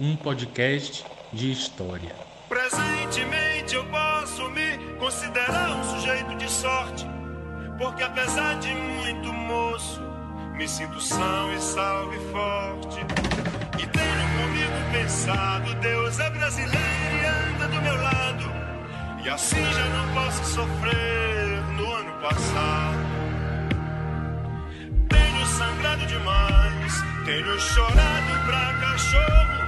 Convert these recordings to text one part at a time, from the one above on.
um podcast de história. Presentemente eu posso me considerar um sujeito de sorte, porque apesar de muito moço, me sinto são e salve forte. E tenho comigo pensado, Deus é brasileiro e anda do meu lado, e assim já não posso sofrer no ano passado. Tenho sangrado demais, tenho chorado pra cachorro.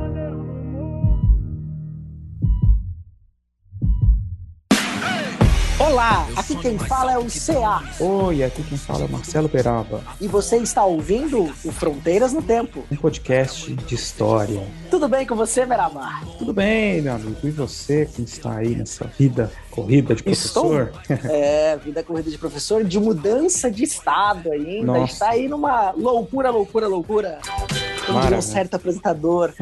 Olá, aqui quem fala é o CA Oi, aqui quem fala é o Marcelo Beraba, e você está ouvindo o Fronteiras no Tempo. um podcast de história. Tudo bem com você, Beraba? Tudo bem, meu amigo? E você que está aí nessa vida corrida de Estou? professor? É, vida corrida de professor, de mudança de estado ainda. Nossa. Está aí numa loucura, loucura, loucura. Como um certo apresentador.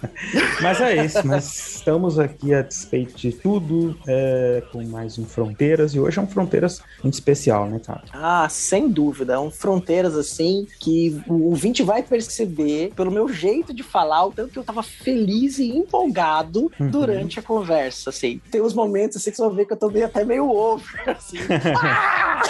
Mas é isso, nós estamos aqui a despeito de tudo, é, com mais um Fronteiras, e hoje é um Fronteiras muito especial, né, cara? Ah, sem dúvida. É um fronteiras assim que o ouvinte vai perceber pelo meu jeito de falar, o tanto que eu tava feliz e empolgado Uhum. durante a conversa. Assim, tem uns momentos assim que vai ver que eu tô meio, até meio over. Assim.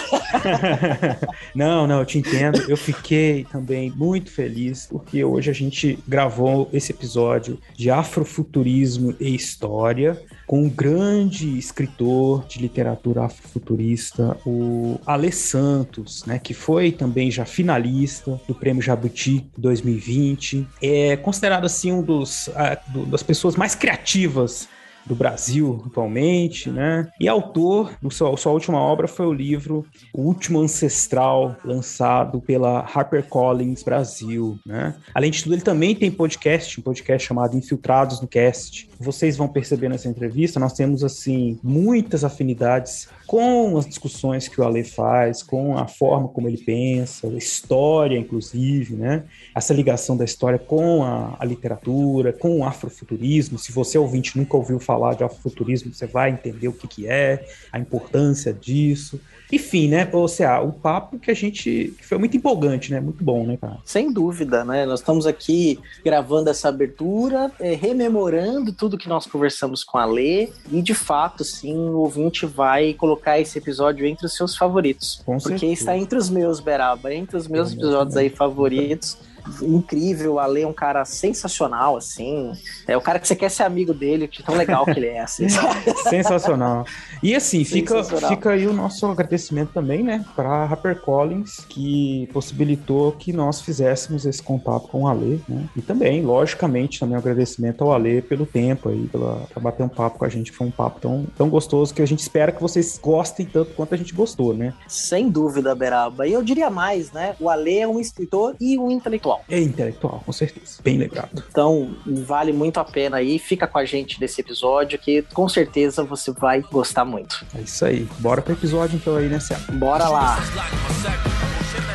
não, não, eu te entendo. Eu fiquei também muito feliz porque hoje a gente gravou esse episódio de Afrofuturismo e História com um grande escritor de literatura afrofuturista, o Ale Santos, né, que foi também já finalista do Prêmio Jabuti 2020. É considerado assim um dos ah, do- das pessoas mais criativas do Brasil atualmente, né? E autor, seu, sua última obra foi o livro O Último Ancestral, lançado pela HarperCollins Brasil, né? Além de tudo, ele também tem podcast, um podcast chamado Infiltrados no Cast. Vocês vão perceber nessa entrevista, nós temos, assim, muitas afinidades com as discussões que o Ale faz, com a forma como ele pensa, a história, inclusive, né? Essa ligação da história com a, a literatura, com o afrofuturismo. Se você ouvinte nunca ouviu falar de afrofuturismo, você vai entender o que, que é, a importância disso. Enfim, né, você, ah, o papo que a gente. que foi muito empolgante, né? Muito bom, né, cara? Sem dúvida, né? Nós estamos aqui gravando essa abertura, é, rememorando tudo que nós conversamos com a Lê, e de fato, sim, o ouvinte vai colocar esse episódio entre os seus favoritos. Com porque certeza. está entre os meus, Beraba, entre os meus episódios aí favoritos. Incrível, a Lê é um cara sensacional, assim. É o cara que você quer ser amigo dele, que tão legal que ele é, assim. Sensacional. E assim, fica, fica aí o nosso agradecimento também, né, para HarperCollins, que possibilitou que nós fizéssemos esse contato com o Ale, né? E também, logicamente, também um agradecimento ao Ale pelo tempo aí, pela, pra bater um papo com a gente, foi um papo tão, tão gostoso que a gente espera que vocês gostem tanto quanto a gente gostou, né? Sem dúvida, Beraba. E eu diria mais, né? O Ale é um escritor e um intelectual. É intelectual, com certeza. Bem lembrado. Então, vale muito a pena aí. Fica com a gente nesse episódio que com certeza você vai gostar muito. É isso aí. Bora pro episódio então aí, né, Cé? Bora lá.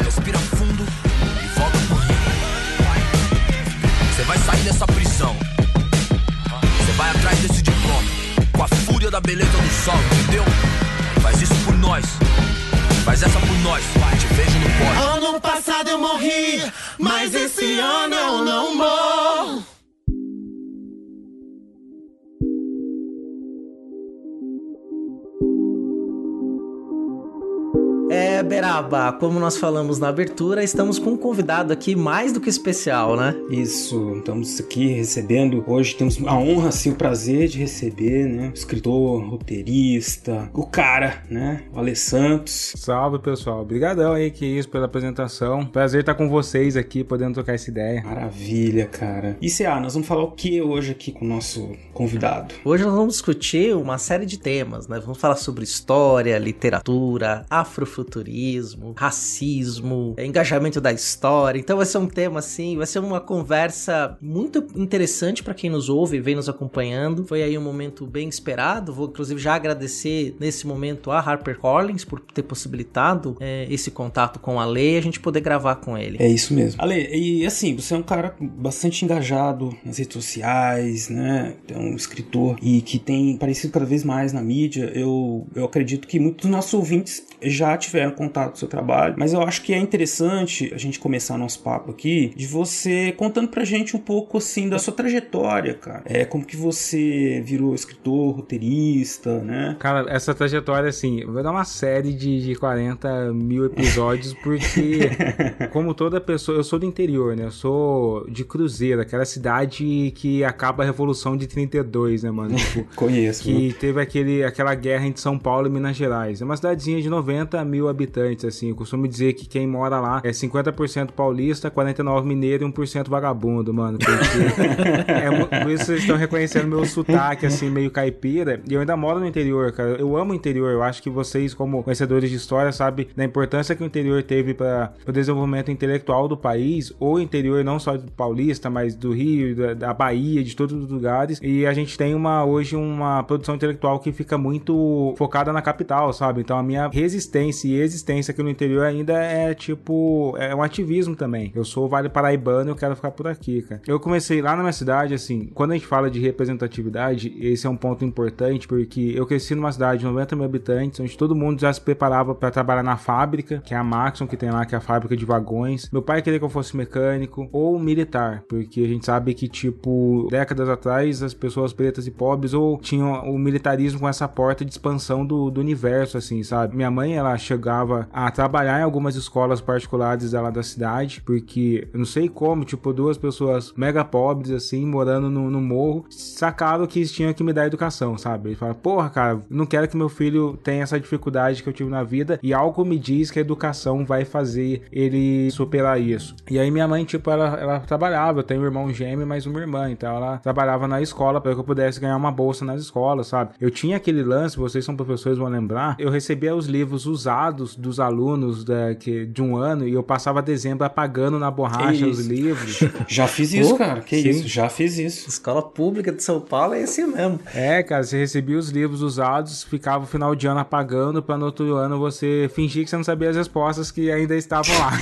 Respira fundo e volta pro rio. Você vai sair dessa prisão. Você vai atrás desse diploma. Com a fúria da beleza do sol, entendeu? Faz isso por nós. Faz essa por nós. Te vejo no pódio. Ano passado eu morri, mas esse ano eu não morro. É, Beraba, como nós falamos na abertura, estamos com um convidado aqui mais do que especial, né? Isso, estamos aqui recebendo. Hoje temos a honra, assim, o prazer de receber, né? Escritor, roteirista, o cara, né? O Ale Santos. Salve, pessoal. Obrigadão aí, que isso, pela apresentação. Prazer estar com vocês aqui, podendo trocar essa ideia. Maravilha, cara. E CA, nós vamos falar o que hoje aqui com o nosso convidado? Hoje nós vamos discutir uma série de temas, né? Vamos falar sobre história, literatura, afrofuturismo, racismo, engajamento da história. Então vai ser um tema assim, vai ser uma conversa muito interessante para quem nos ouve e vem nos acompanhando. Foi aí um momento bem esperado. Vou inclusive já agradecer nesse momento a HarperCollins por ter possibilitado é, esse contato com a Lei e a gente poder gravar com ele. É isso mesmo. Ale, e assim, você é um cara bastante engajado nas redes sociais, né? É um escritor e que tem aparecido cada vez mais na mídia. Eu, eu acredito que muitos dos nossos ouvintes já tiveram contato com o seu trabalho, mas eu acho que é interessante a gente começar nosso papo aqui de você contando pra gente um pouco assim da sua trajetória, cara. É como que você virou escritor, roteirista, né? Cara, essa trajetória, assim, vai dar uma série de, de 40 mil episódios, porque, como toda pessoa, eu sou do interior, né? Eu sou de Cruzeiro, aquela cidade que acaba a Revolução de 32, né, mano? Tipo, Conheço. Que mano. teve aquele, aquela guerra entre São Paulo e Minas Gerais. É uma cidadezinha de 90 mil habitantes, assim. Eu costumo dizer que quem mora lá é 50% paulista, 49% mineiro e 1% vagabundo, mano. Porque é, por isso vocês estão reconhecendo meu sotaque, assim, meio caipira. E eu ainda moro no interior, cara. Eu amo o interior. Eu acho que vocês, como conhecedores de história, sabem da importância que o interior teve para o desenvolvimento intelectual do país, ou interior não só do paulista, mas do Rio, da, da Bahia, de todos os lugares. E a gente tem uma hoje uma produção intelectual que fica muito focada na capital, sabe? Então a minha resistência e existência aqui no interior ainda é tipo é um ativismo também. Eu sou Vale Paraibano e eu quero ficar por aqui, cara. Eu comecei lá na minha cidade, assim, quando a gente fala de representatividade, esse é um ponto importante porque eu cresci numa cidade de 90 mil habitantes, onde todo mundo já se preparava para trabalhar na fábrica, que é a Maxon, que tem lá, que é a fábrica de vagões. Meu pai queria que eu fosse mecânico ou militar, porque a gente sabe que, tipo, décadas atrás, as pessoas pretas e pobres ou tinham o militarismo com essa porta de expansão do, do universo, assim, sabe? Minha mãe, ela chegava a trabalhar em algumas escolas particulares dela da cidade, porque não sei como, tipo, duas pessoas mega pobres, assim, morando no, no morro, sacaram que tinham que me dar educação, sabe? Ele fala, porra, cara, não quero que meu filho tenha essa dificuldade que eu tive na vida e algo me diz que a educação vai fazer ele superar isso. E aí minha mãe, tipo, ela, ela trabalhava, eu tenho um irmão gêmeo, mais uma irmã, então ela trabalhava na escola para que eu pudesse ganhar uma bolsa nas escolas, sabe? Eu tinha aquele lance, vocês são professores, vão lembrar, eu recebia os livros usados dos alunos da, que, de um ano e eu passava dezembro apagando na borracha os livros. Já fiz isso, oh, cara. Que sim. isso? Já fiz isso. Escola pública de São Paulo é assim mesmo. É, cara, você recebia os livros usados, ficava o final de ano apagando para no outro ano você fingir que você não sabia as respostas que ainda estavam lá.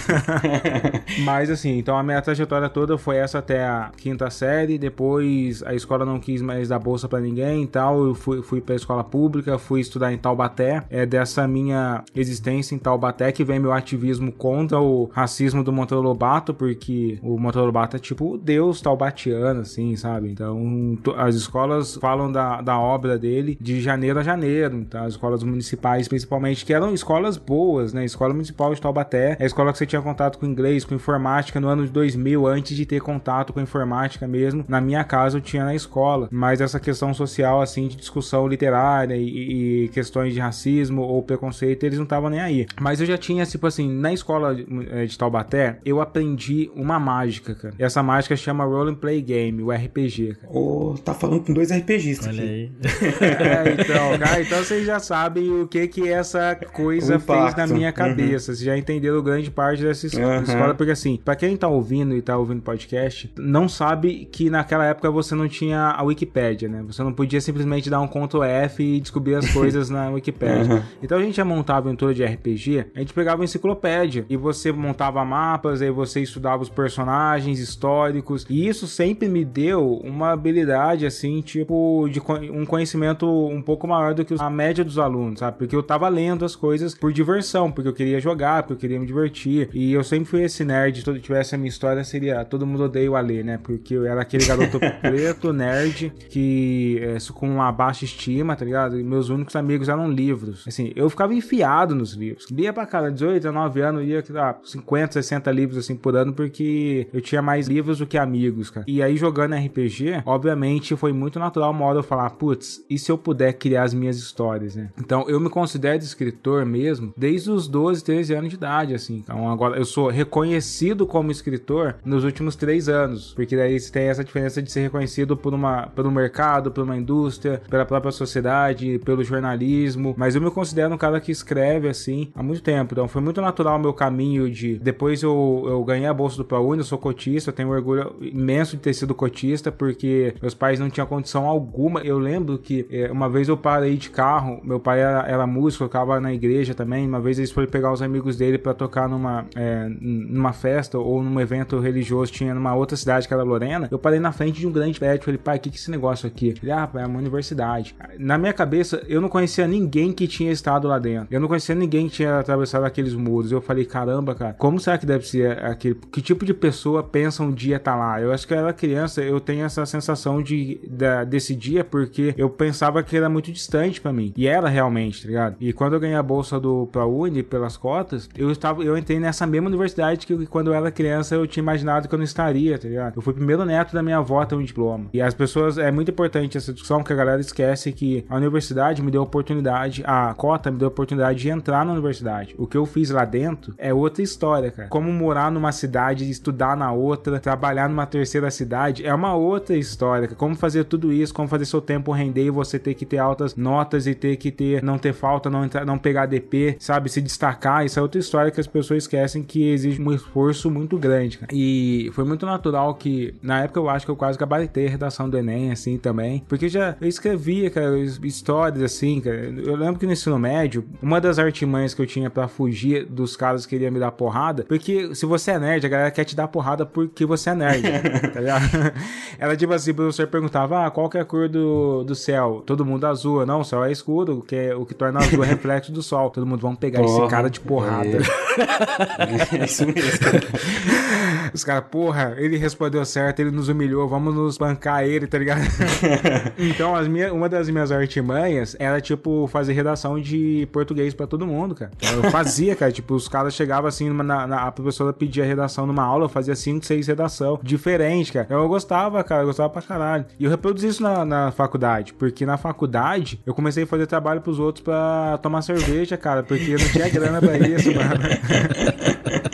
Mas assim, então a minha trajetória toda foi essa até a quinta série, depois a escola não quis mais dar bolsa para ninguém e tal, eu fui, fui pra escola pública, fui estudar em Taubaté, é dessa minha existência em Taubaté que vem meu ativismo contra o racismo do Monteiro Lobato, porque o Monteiro Lobato é tipo o deus taubatiano, assim, sabe? Então, as escolas falam da, da obra dele de janeiro a janeiro, então as escolas municipais principalmente, que eram escolas boas, né? Escola Municipal de Taubaté, é a escola que você tinha contato com inglês, com informática no ano de 2000, antes de ter contato com informática mesmo. Na minha casa eu tinha na escola, mas essa questão social, assim, de discussão literária e, e questões de racismo ou preconceito, eles não estavam nem aí. Mas eu já tinha, tipo assim, na escola eh, de Taubaté, eu aprendi uma mágica, cara. E essa mágica chama Role and Play Game, o RPG, cara. Oh, tá falando com dois RPGistas Olha aqui. aí. é, então, cara, então vocês já sabem o que que essa coisa fez na minha cabeça. Uhum. Vocês já entenderam grande parte dessa uhum. escola, porque assim, pra quem tá ouvindo e tá ouvindo podcast, não sabe que naquela época você não tinha a Wikipédia, né? Você não podia simplesmente dar um Ctrl F e descobrir as coisas na Wikipédia. Uhum. Então a gente já montava aventura de RPG, a gente pegava uma enciclopédia e você montava mapas, aí você estudava os personagens históricos, e isso sempre me deu uma habilidade assim, tipo, de um conhecimento um pouco maior do que a média dos alunos, sabe? Porque eu tava lendo as coisas por diversão, porque eu queria jogar, porque eu queria me divertir. E eu sempre fui esse nerd, se tivesse a minha história, seria todo mundo odeia o Alê, né? Porque eu era aquele garoto preto, nerd, que é, com uma baixa estima, tá ligado? E meus únicos amigos eram livros. Assim, eu ficava enfiado nos livros livros. Lia pra cara, 18, 19 anos, ia ah, 50, 60 livros assim por ano, porque eu tinha mais livros do que amigos, cara. E aí jogando RPG, obviamente foi muito natural uma hora eu falar, putz, e se eu puder criar as minhas histórias, né? Então eu me considero escritor mesmo desde os 12, 13 anos de idade, assim. Então agora eu sou reconhecido como escritor nos últimos três anos, porque daí tem essa diferença de ser reconhecido por uma, pelo mercado, por uma indústria, pela própria sociedade, pelo jornalismo. Mas eu me considero um cara que escreve assim há muito tempo. Então foi muito natural o meu caminho de. Depois eu, eu ganhei a bolsa do ProUni, eu sou cotista, eu tenho orgulho imenso de ter sido cotista, porque meus pais não tinham condição alguma. Eu lembro que é, uma vez eu parei de carro, meu pai era, era músico, eu ficava na igreja também. Uma vez eles foram pegar os amigos dele para tocar numa, é, numa festa ou num evento religioso, tinha numa outra cidade que era Lorena. Eu parei na frente de um grande prédio, falei, pai, o que, que é esse negócio aqui? Ele, ah, é uma universidade. Na minha cabeça, eu não conhecia ninguém que tinha estado lá dentro. Eu não conhecia ninguém que tinha atravessado aqueles muros. Eu falei, caramba, cara, como será que deve ser aquele. Que tipo de pessoa pensa um dia estar tá lá? Eu acho que era criança, eu tenho essa sensação de, de desse dia porque eu pensava que era muito distante para mim. E era realmente, tá ligado? E quando eu ganhei a bolsa do ProUni pelas cotas, eu estava, eu entrei nessa mesma universidade que quando eu era criança eu tinha imaginado que eu não estaria, tá ligado? Eu fui o primeiro neto da minha avó ter um diploma. E as pessoas, é muito importante essa discussão que a galera esquece que a universidade me deu oportunidade, a cota me deu oportunidade de entrar na universidade. O que eu fiz lá dentro é outra história, cara. Como morar numa cidade, estudar na outra, trabalhar numa terceira cidade, é uma outra história. Como fazer tudo isso, como fazer seu tempo render e você ter que ter altas notas e ter que ter, não ter falta, não, entrar, não pegar DP, sabe? Se destacar. Isso é outra história que as pessoas esquecem que exige um esforço muito grande. Cara. E foi muito natural que, na época, eu acho que eu quase gabaritei a redação do Enem, assim, também. Porque já eu escrevia, cara, histórias assim, cara. Eu lembro que no ensino médio, uma das artimanhas que eu tinha para fugir dos caras que queriam me dar porrada, porque se você é nerd, a galera quer te dar porrada porque você é nerd, tá ligado? Ela, tipo assim, o professor perguntava, ah, qual que é a cor do, do céu? Todo mundo azul. Não, o céu é escuro, o que, é, o que torna azul é reflexo do sol. Todo mundo, vamos pegar porra, esse cara de porrada. É, é isso mesmo. Os caras, porra, ele respondeu certo, ele nos humilhou, vamos nos bancar ele, tá ligado? então, as minha, uma das minhas artimanhas era, tipo, fazer redação de português pra todo mundo, cara. Eu fazia, cara, tipo, os caras chegavam assim, na, na, a professora pedia redação numa aula, eu fazia 5, 6 redação, diferente, cara. Eu gostava, cara, eu gostava pra caralho. E eu reproduzi isso na, na faculdade, porque na faculdade eu comecei a fazer trabalho pros outros pra tomar cerveja, cara, porque eu não tinha grana pra isso, mano.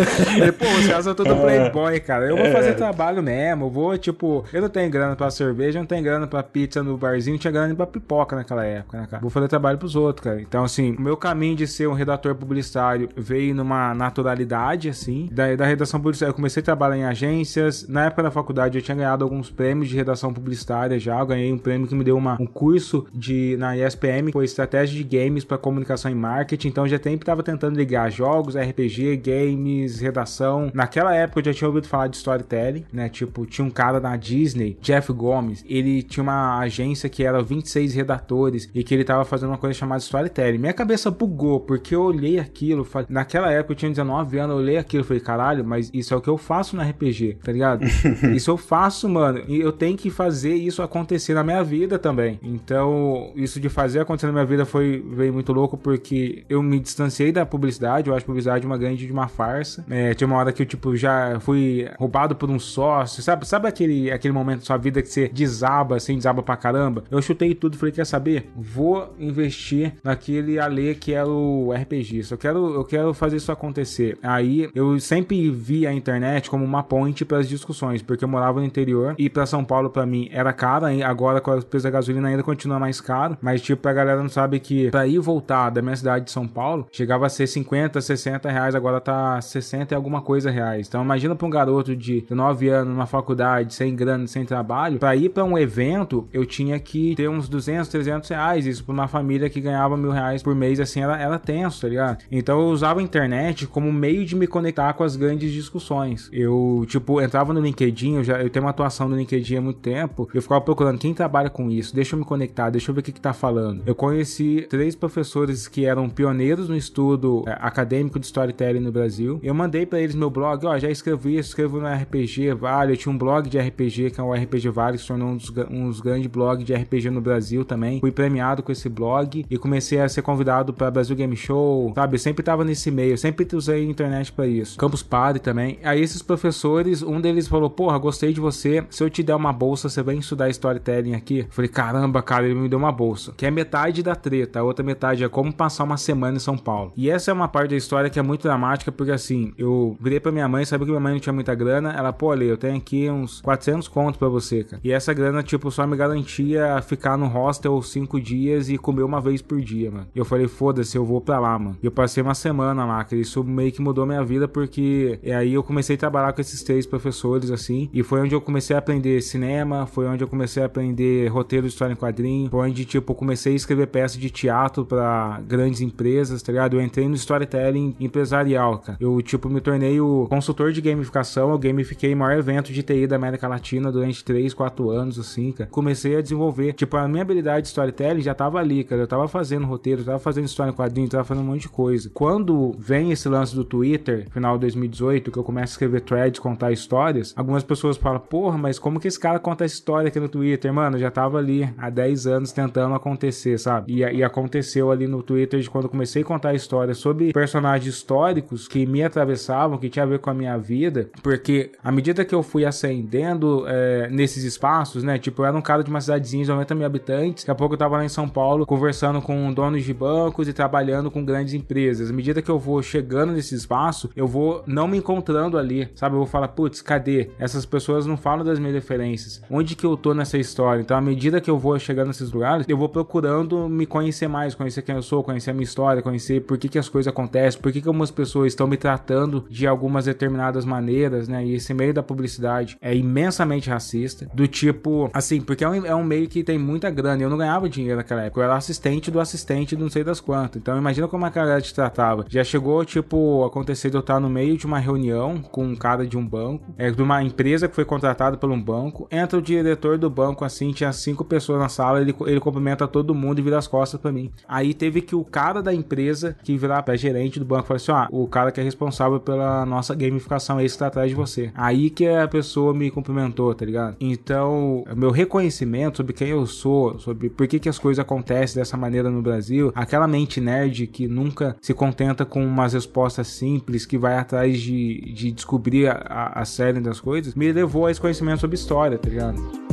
E, pô, os caras são tudo playboy, cara. Eu vou é. fazer trabalho mesmo. Eu vou, tipo, eu não tenho grana pra cerveja, não tenho grana pra pizza no barzinho, não tinha grana pra pipoca naquela época, né, cara? Vou fazer trabalho pros outros, cara. Então, assim, o meu caminho de ser um redator publicitário veio numa naturalidade, assim. Da, da redação publicitária, eu comecei a trabalhar em agências. Na época da faculdade, eu tinha ganhado alguns prêmios de redação publicitária já. Eu ganhei um prêmio que me deu uma, um curso de, na ESPM, foi estratégia de games para comunicação e marketing. Então, já sempre tava tentando ligar jogos, RPG, games, redação. Naquela época, eu já tinha ouvido falar de storytelling, né? Tipo, tinha um cara na Disney, Jeff Gomes, ele tinha uma agência que era 26 redatores e que ele tava fazendo uma coisa chamada storytelling. Minha cabeça bugou, porque eu olhei aquilo, falei, naquela época eu tinha 19 anos, eu olhei aquilo e falei, caralho, mas isso é o que eu faço no RPG, tá ligado? isso eu faço, mano, e eu tenho que fazer isso acontecer na minha vida também. Então, isso de fazer acontecer na minha vida foi veio muito louco porque eu me distanciei da publicidade, eu acho publicidade uma grande de uma farsa. É, tinha uma hora que eu, tipo, já fui roubado por um sócio, sabe? Sabe aquele, aquele momento da sua vida que você desaba, assim, desaba pra caramba? Eu chutei tudo, falei, quer saber? Vou investir naquele alê que é o RPG. Eu quero, eu quero fazer isso acontecer. Aí eu sempre vi a internet como uma ponte para as discussões, porque eu morava no interior e para São Paulo para mim era caro, agora com o preço da gasolina ainda continua mais caro, mas tipo a galera não sabe que para ir voltar da minha cidade de São Paulo chegava a ser 50, 60 reais, agora tá 60 e alguma coisa reais. Então imagina para um garoto de 9 anos numa faculdade, sem grana, sem trabalho, para ir para um evento eu tinha que ter uns 200, 300 reais, isso para uma família que ganhava mil reais por mês, assim, era, era tenso, tá ligado? Então eu usava a internet como meio de me conectar com as grandes discussões. Eu, tipo, entrava no LinkedIn, eu, já, eu tenho uma atuação no LinkedIn há muito tempo, eu ficava procurando quem trabalha com isso, deixa eu me conectar, deixa eu ver o que que tá falando. Eu conheci três professores que eram pioneiros no estudo é, acadêmico de storytelling no Brasil, Eu mandei pra eles meu blog, ó, já escrevi, escrevo no RPG Vale. Eu tinha um blog de RPG, que é o RPG Vale, que se tornou um dos, um dos grandes blogs de RPG no Brasil também. Fui premiado com esse blog e comecei a ser convidado pra Brasil Game Show, sabe? Eu sempre tava nesse meio, sempre usei a internet pra isso. Campus Party também. Aí esses professores, um deles falou, porra, gostei de você. Se eu te der uma bolsa, você vem estudar storytelling aqui? Eu falei, caramba, cara, ele me deu uma bolsa. Que é metade da treta, a outra metade é como passar uma semana em São Paulo. E essa é uma parte da história que é muito dramática, porque assim, eu virei pra minha mãe, sabe que minha mãe não tinha muita grana. Ela, pô, ali, eu tenho aqui uns 400 contos pra você, cara. E essa grana, tipo, só me garantia ficar no hostel cinco dias e comer uma vez por dia, mano. E eu falei, foda-se, eu vou pra lá, mano. E eu passei uma semana lá, que isso meio que mudou minha vida, porque e aí eu comecei a trabalhar com esses três professores, assim, e foi onde eu comecei a aprender cinema, foi onde eu comecei a aprender roteiro de história em quadrinho, foi onde, tipo, eu comecei a escrever peças de teatro para grandes empresas, tá ligado? Eu entrei no storytelling empresarial, cara. Eu, tipo, me tornei o consultor de gamificação, eu gamifiquei o maior evento de TI da América Latina durante 3, 4 anos, assim, cara. Comecei a desenvolver, tipo, a minha habilidade de storytelling já tava ali, cara. Eu tava fazendo roteiro, tava fazendo história em quadrinho, tava fazendo um monte de coisa. Quando vem esse lance do Twitter, final de 2018, que eu começo a escrever threads, contar histórias, algumas pessoas falam, porra, mas como que esse cara conta essa história aqui no Twitter? Mano, eu já tava ali há 10 anos tentando acontecer, sabe? E, e aconteceu ali no Twitter de quando eu comecei a contar histórias sobre personagens históricos que me atravessavam, que tinha a ver com a minha vida, porque à medida que eu fui ascendendo é, nesses espaços, né? Tipo, eu era um cara de uma cidadezinha de 90 mil habitantes, daqui a pouco eu tava lá em São Paulo conversando com donos de bancos e trabalhando com grandes empresas. À medida que eu vou chegando nesse espaço, eu vou não me encontrando ali, sabe? Eu vou falar, putz, cadê? Essas pessoas não falam das minhas referências. Onde que eu tô nessa história? Então, à medida que eu vou chegando nesses lugares, eu vou procurando me conhecer mais, conhecer quem eu sou, conhecer a minha história, conhecer por que, que as coisas acontecem, por que, que algumas pessoas estão me tratando de algumas determinadas maneiras, né? E esse meio da publicidade é imensamente racista. Do tipo, assim, porque é um, é um meio que tem muita grana. Eu não ganhava dinheiro naquela época. Eu era assistente do assistente do não sei das quantas. Então, imagina como a galera te tratava. Já chegou, tipo, acontecer de eu estar no meio de uma reunião com um cara de um banco, é, de uma empresa que foi contratada por um banco. Entra o diretor do banco, assim, tinha cinco pessoas na sala, ele, ele cumprimenta todo mundo e vira as costas para mim. Aí teve que o cara da empresa que virar pra gerente do banco falar assim: ah, o cara que é responsável pela nossa gamificação é esse que tá atrás de você. Aí que a pessoa me cumprimentou, tá ligado? Então, meu reconhecimento sobre quem eu sou, sobre por que, que as coisas acontecem dessa maneira no Brasil, aquela mente nerd que nunca se contenta com umas respostas simples, que vai atrás de, de descobrir a, a, a série das coisas, me levou a esse conhecimento sobre história, tá ligado?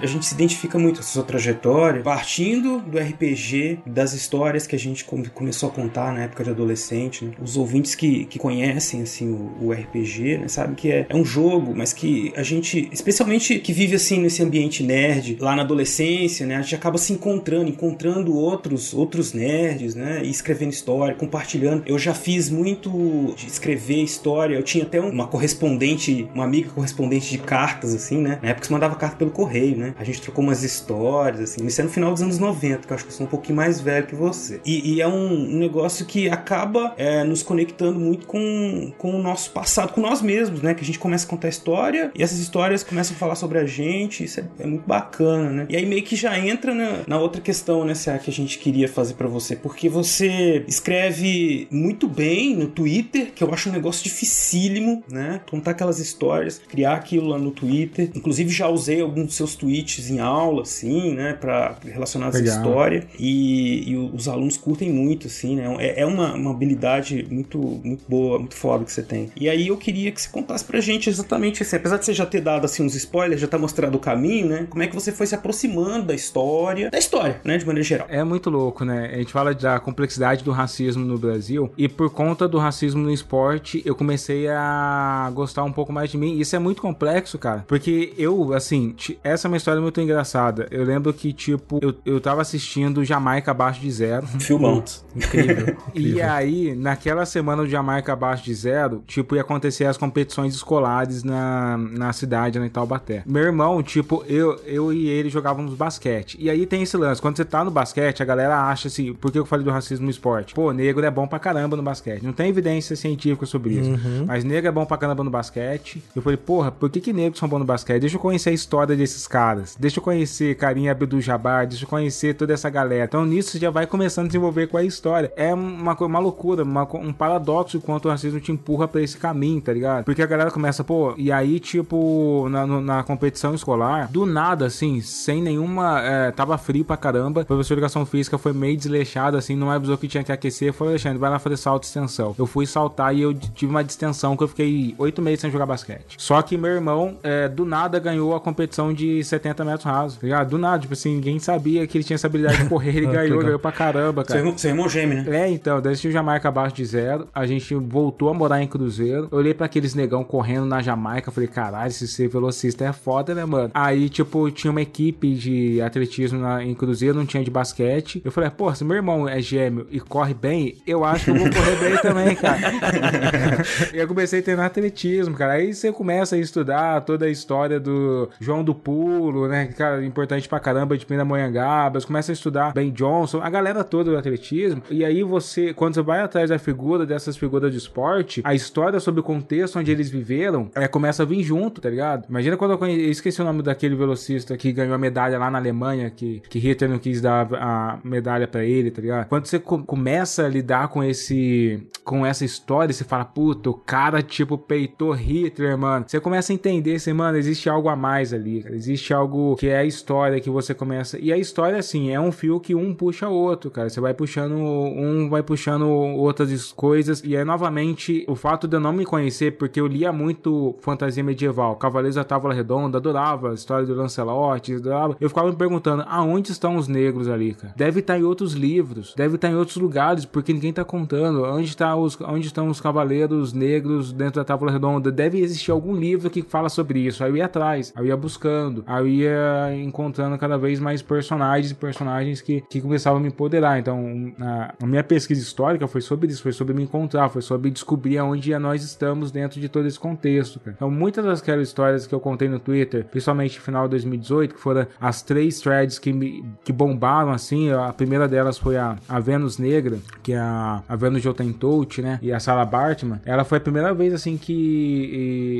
A gente se identifica muito com sua trajetória, partindo do RPG, das histórias que a gente come, começou a contar na época de adolescente. Né? Os ouvintes que, que conhecem assim o, o RPG, né, sabem que é, é, um jogo, mas que a gente, especialmente que vive assim nesse ambiente nerd, lá na adolescência, né, a gente acaba se encontrando, encontrando outros outros nerds, né, e escrevendo história, compartilhando. Eu já fiz muito de escrever história. Eu tinha até uma correspondente, uma amiga correspondente de cartas assim, né? Na época você mandava carta pelo correio, né? A gente trocou umas histórias, assim. Isso é no final dos anos 90, que eu acho que eu sou um pouquinho mais velho que você. E, e é um negócio que acaba é, nos conectando muito com, com o nosso passado, com nós mesmos, né? Que a gente começa a contar história e essas histórias começam a falar sobre a gente. Isso é, é muito bacana, né? E aí meio que já entra na, na outra questão, né, que a gente queria fazer para você. Porque você escreve muito bem no Twitter, que eu acho um negócio dificílimo, né? Contar aquelas histórias, criar aquilo lá no Twitter. Inclusive já usei alguns dos seus tweets tweets em aula, assim, né, para relacionar essa história. E, e, os alunos curtem muito, assim, né? É, é uma, uma, habilidade muito, muito boa, muito foda que você tem. E aí eu queria que você contasse pra gente exatamente assim, apesar de você já ter dado assim uns spoilers, já tá mostrando o caminho, né? Como é que você foi se aproximando da história, da história, né, de maneira geral. É muito louco, né? A gente fala da complexidade do racismo no Brasil e por conta do racismo no esporte, eu comecei a gostar um pouco mais de mim. Isso é muito complexo, cara, porque eu, assim, essa é uma história muito engraçada. Eu lembro que, tipo, eu, eu tava assistindo Jamaica Abaixo de Zero. Filmão. Incrível. E aí, naquela semana do Jamaica Abaixo de Zero, tipo, ia acontecer as competições escolares na, na cidade, na Taubaté. Meu irmão, tipo, eu, eu e ele jogávamos basquete. E aí tem esse lance, quando você tá no basquete, a galera acha assim, por que eu falei do racismo no esporte? Pô, negro é bom pra caramba no basquete. Não tem evidência científica sobre isso. Uhum. Mas negro é bom pra caramba no basquete. Eu falei, porra, por que que negros são bons no basquete? Deixa eu conhecer a história desses caras. Deixa eu conhecer Carinha Abdul-Jabbar, deixa eu conhecer toda essa galera. Então nisso já vai começando a desenvolver com a história. É uma, uma loucura, uma um paradoxo quanto o racismo te empurra pra esse caminho, tá ligado? Porque a galera começa, pô, e aí, tipo, na, na competição escolar, do nada, assim, sem nenhuma. é, tava frio pra caramba. O professor de educação física foi meio desleixado, assim, não avisou que tinha que aquecer. Falou, Alexandre, vai lá fazer salto e extensão. Eu fui saltar e eu tive uma distensão que eu fiquei oito meses sem jogar basquete. Só que meu irmão, é, do nada, ganhou a competição de 70 metros rasos, tá ligado? Do nada, tipo assim, ninguém sabia que ele tinha essa habilidade de correr, ele ganhou, ganhou pra caramba, cara. seu irmão gêmeo, né? É, então, desde o Jamaica abaixo de zero, a gente voltou a morar em Cruzeiro. Eu olhei pra aqueles negão correndo na Jamaica, falei, caralho, esse ser velocista é foda, né, mano? Aí, tipo, tinha uma equipe de atletismo na- em Cruzeiro, não tinha de basquete. Eu falei, pô, se meu irmão é gêmeo e corre bem, eu acho que eu vou correr bem também, cara. e eu comecei a treinar atletismo, cara. Aí você começa a estudar toda a história do João do Pulo, né? que, Cara, importante pra caramba de Pindamonhangaba. Você começa a estudar Ben Johnson, a galera toda do atletismo. E aí você, quando você vai atrás da figura dessas figuras de esporte, a história sobre o contexto onde eles viveram, é, começa a vir junto, tá ligado? Imagina quando eu conheci, eu esqueci o nome daquele velocista que ganhou a medalha lá na Alemanha, que, que Hitler não quis dar a medalha pra ele, tá ligado? Quando você co- começa a lidar com esse, com essa história, você fala, puta, o cara, tipo, peitou Hitler, mano. Você começa a entender, assim, mano, existe algo a mais ali, cara. Algo que é a história que você começa. E a história, assim, é um fio que um puxa o outro, cara. Você vai puxando, um vai puxando outras coisas. E aí, novamente, o fato de eu não me conhecer, porque eu lia muito fantasia medieval, Cavaleiros da Távola Redonda, adorava a história do Lancelot, adorava. Eu ficava me perguntando, aonde estão os negros ali, cara? Deve estar em outros livros, deve estar em outros lugares, porque ninguém tá contando. Onde, tá os, onde estão os cavaleiros negros dentro da Távola Redonda? Deve existir algum livro que fala sobre isso. Aí eu ia atrás, aí eu ia buscando, aí eu ia encontrando cada vez mais personagens e personagens que, que começavam a me empoderar. Então, a, a minha pesquisa histórica foi sobre isso, foi sobre me encontrar, foi sobre descobrir aonde nós estamos dentro de todo esse contexto, cara. Então, muitas daquelas histórias que eu contei no Twitter, principalmente no final de 2018, que foram as três threads que, me, que bombaram, assim, a primeira delas foi a, a Vênus Negra, que é a, a Vênus Otentout, né, e a Sarah Bartman, ela foi a primeira vez, assim, que,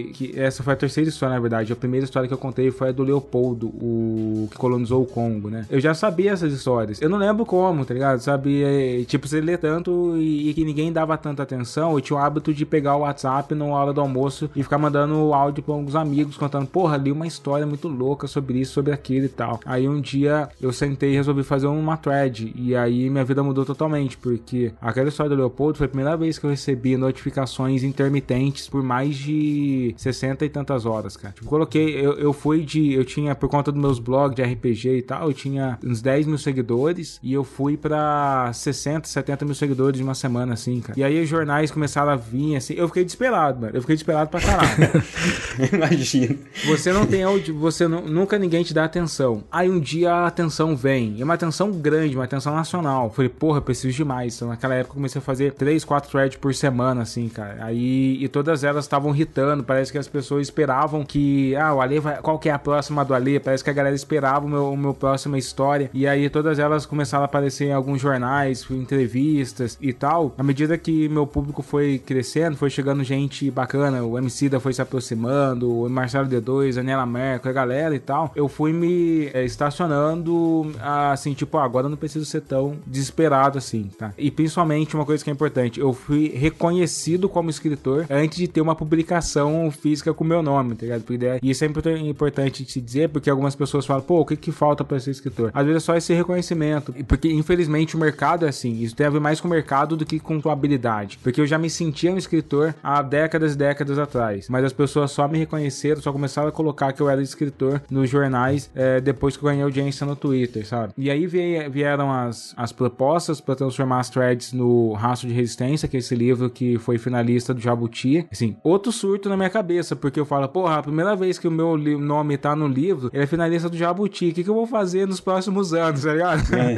e- que essa foi a terceira história, na verdade, a primeira história que eu contei foi a do Leopoldo, o que colonizou o Congo, né. Eu já sabia essas histórias, eu não lembro como, tá ligado, sabe, É, tipo, você lê tanto e, e que ninguém dava tanta atenção, eu tinha o hábito de pegar o WhatsApp na hora do almoço e ficar mandando áudio pra alguns amigos, contando, porra, li uma história muito louca sobre isso, sobre aquilo e tal. Aí um dia eu sentei e resolvi fazer uma thread, e aí minha vida mudou totalmente, porque aquela história do Leopoldo foi a primeira vez que eu recebi notificações intermitentes por mais de 60 e tantas horas, cara. Tipo, coloquei, eu, eu fui de, eu tinha, por conta dos meus blogs de RPG e tal, eu tinha uns 10 mil seguidores, e eu fui pra 60, 70 mil seguidores em uma semana, assim, cara. E aí os jornais começaram a vir, assim, eu fiquei desesperado, mano. Eu fiquei desesperado pra caralho. Imagina. Você não tem onde, você nu- nunca ninguém te dá atenção. Aí um dia a atenção vem, e uma atenção grande, uma atenção nacional. Eu falei, porra, eu preciso de mais. Então, naquela época eu comecei a fazer 3, 4 threads por semana, assim, cara. Aí, e todas elas estavam irritando. Parece que as pessoas esperavam que, ah, o Ale vai, qual que é a próxima do Ale? Parece que a galera esperava o meu, o meu próxima história. E aí todas elas começaram a aparecer em alguns jornais, entrevistas e tal. À medida que meu público foi crescendo, foi chegando gente bacana, o MC da foi se aproximando, o Marcelo D2, a Nela Merkel, a galera e tal. Eu fui me é, estacionando assim, tipo, ah, agora não preciso ser tão desesperado assim, tá? E principalmente uma coisa que é importante, eu fui reconhecido como escritor antes de ter uma publicação física com meu nome, tá ligado? Porque E isso é import- importante de se porque algumas pessoas falam, pô, o que que falta pra ser escritor? Às vezes é só esse reconhecimento, porque infelizmente o mercado é assim, isso tem a ver mais com o mercado do que com tua habilidade, porque eu já me sentia um escritor há décadas e décadas atrás, mas as pessoas só me reconheceram, só começaram a colocar que eu era escritor nos jornais é, depois que eu ganhei audiência no Twitter, sabe? E aí vie- vieram as, as propostas para transformar as threads no rastro de Resistência, que é esse livro que foi finalista do Jabuti. Assim, outro surto na minha cabeça, porque eu falo, porra, a primeira vez que o meu nome tá no livro, ele é finalista do Jabuti. O que, que eu vou fazer nos próximos anos, tá ligado? É.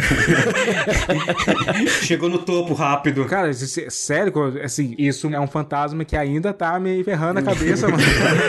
Chegou no topo rápido. Cara, sério, assim, isso é um fantasma que ainda tá me ferrando a cabeça, mano.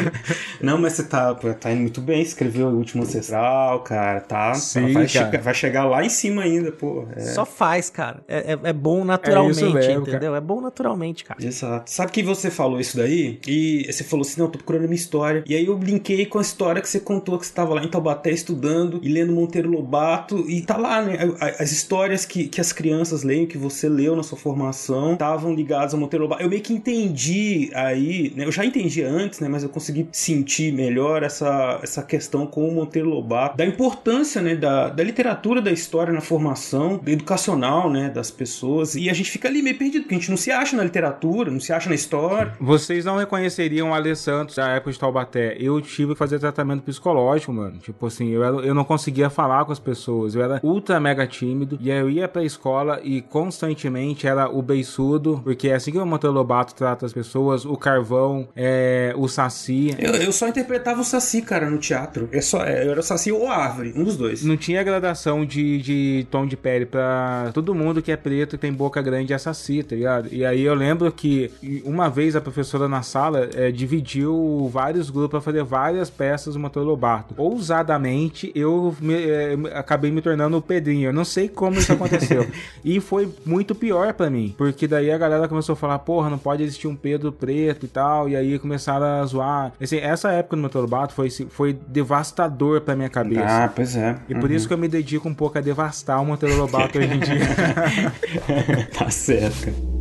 Não, mas você tá, tá indo muito bem, escreveu o último ancestral, cara, tá? Sim, vai, cara. Che vai chegar lá em cima ainda, pô. É. Só faz, cara. É, é, é bom naturalmente, é mesmo, entendeu? Cara. É bom naturalmente, cara. Exato. Sabe que você falou isso daí? E você falou assim, não, tô procurando a minha história. E aí eu linkei com a história que você contou que você tava lá em Taubaté estudando e lendo Monteiro Lobato. E tá lá, né? As histórias que, que as crianças leem, que você leu na sua formação, estavam ligadas ao Monteiro Lobato. Eu meio que entendi aí, né? Eu já entendi antes, né? Mas eu consegui sentir melhor essa, essa questão com o Monteiro Lobato, da importância, né? Da, da literatura, da história na formação educacional, né? Das pessoas. E a gente fica ali meio perdido, porque a gente não se acha na literatura, não se acha na história. Vocês não reconheceriam o Ale Santos da época de Taubaté. Eu tive que fazer tratamento psicológico, mano. Tipo assim, eu, era, eu não conseguia falar com as pessoas. Eu era ultra mega tímido. E aí eu ia pra escola e constantemente era o beiçudo, porque é assim que o Monteiro Lobato trata as pessoas, o carvão, é, o saci. Eu, eu só interpretava o saci, cara, no teatro. Eu, só, eu era o saci ou a árvore, um dos dois. Não tinha gradação de, de tom de pele pra todo mundo que é preto e tem boca grande é saci, tá ligado? E aí eu lembro que uma vez a professora na sala é, dividiu vários grupos pra fazer várias peças do Monteiro Lobato. Ousadamente, eu me, é, acabei me tornando o Pedrinho. Eu não sei como isso aconteceu. e foi muito pior para mim, porque daí a galera começou a falar, porra, não pode existir um Pedro preto e tal, e aí começaram a zoar. Assim, essa época do Monteiro Lobato foi, foi devastador pra minha cabeça. Ah, pois é. E por uhum. isso que eu me dedico um pouco a devastar o Monteiro Lobato hoje em dia. tá certo.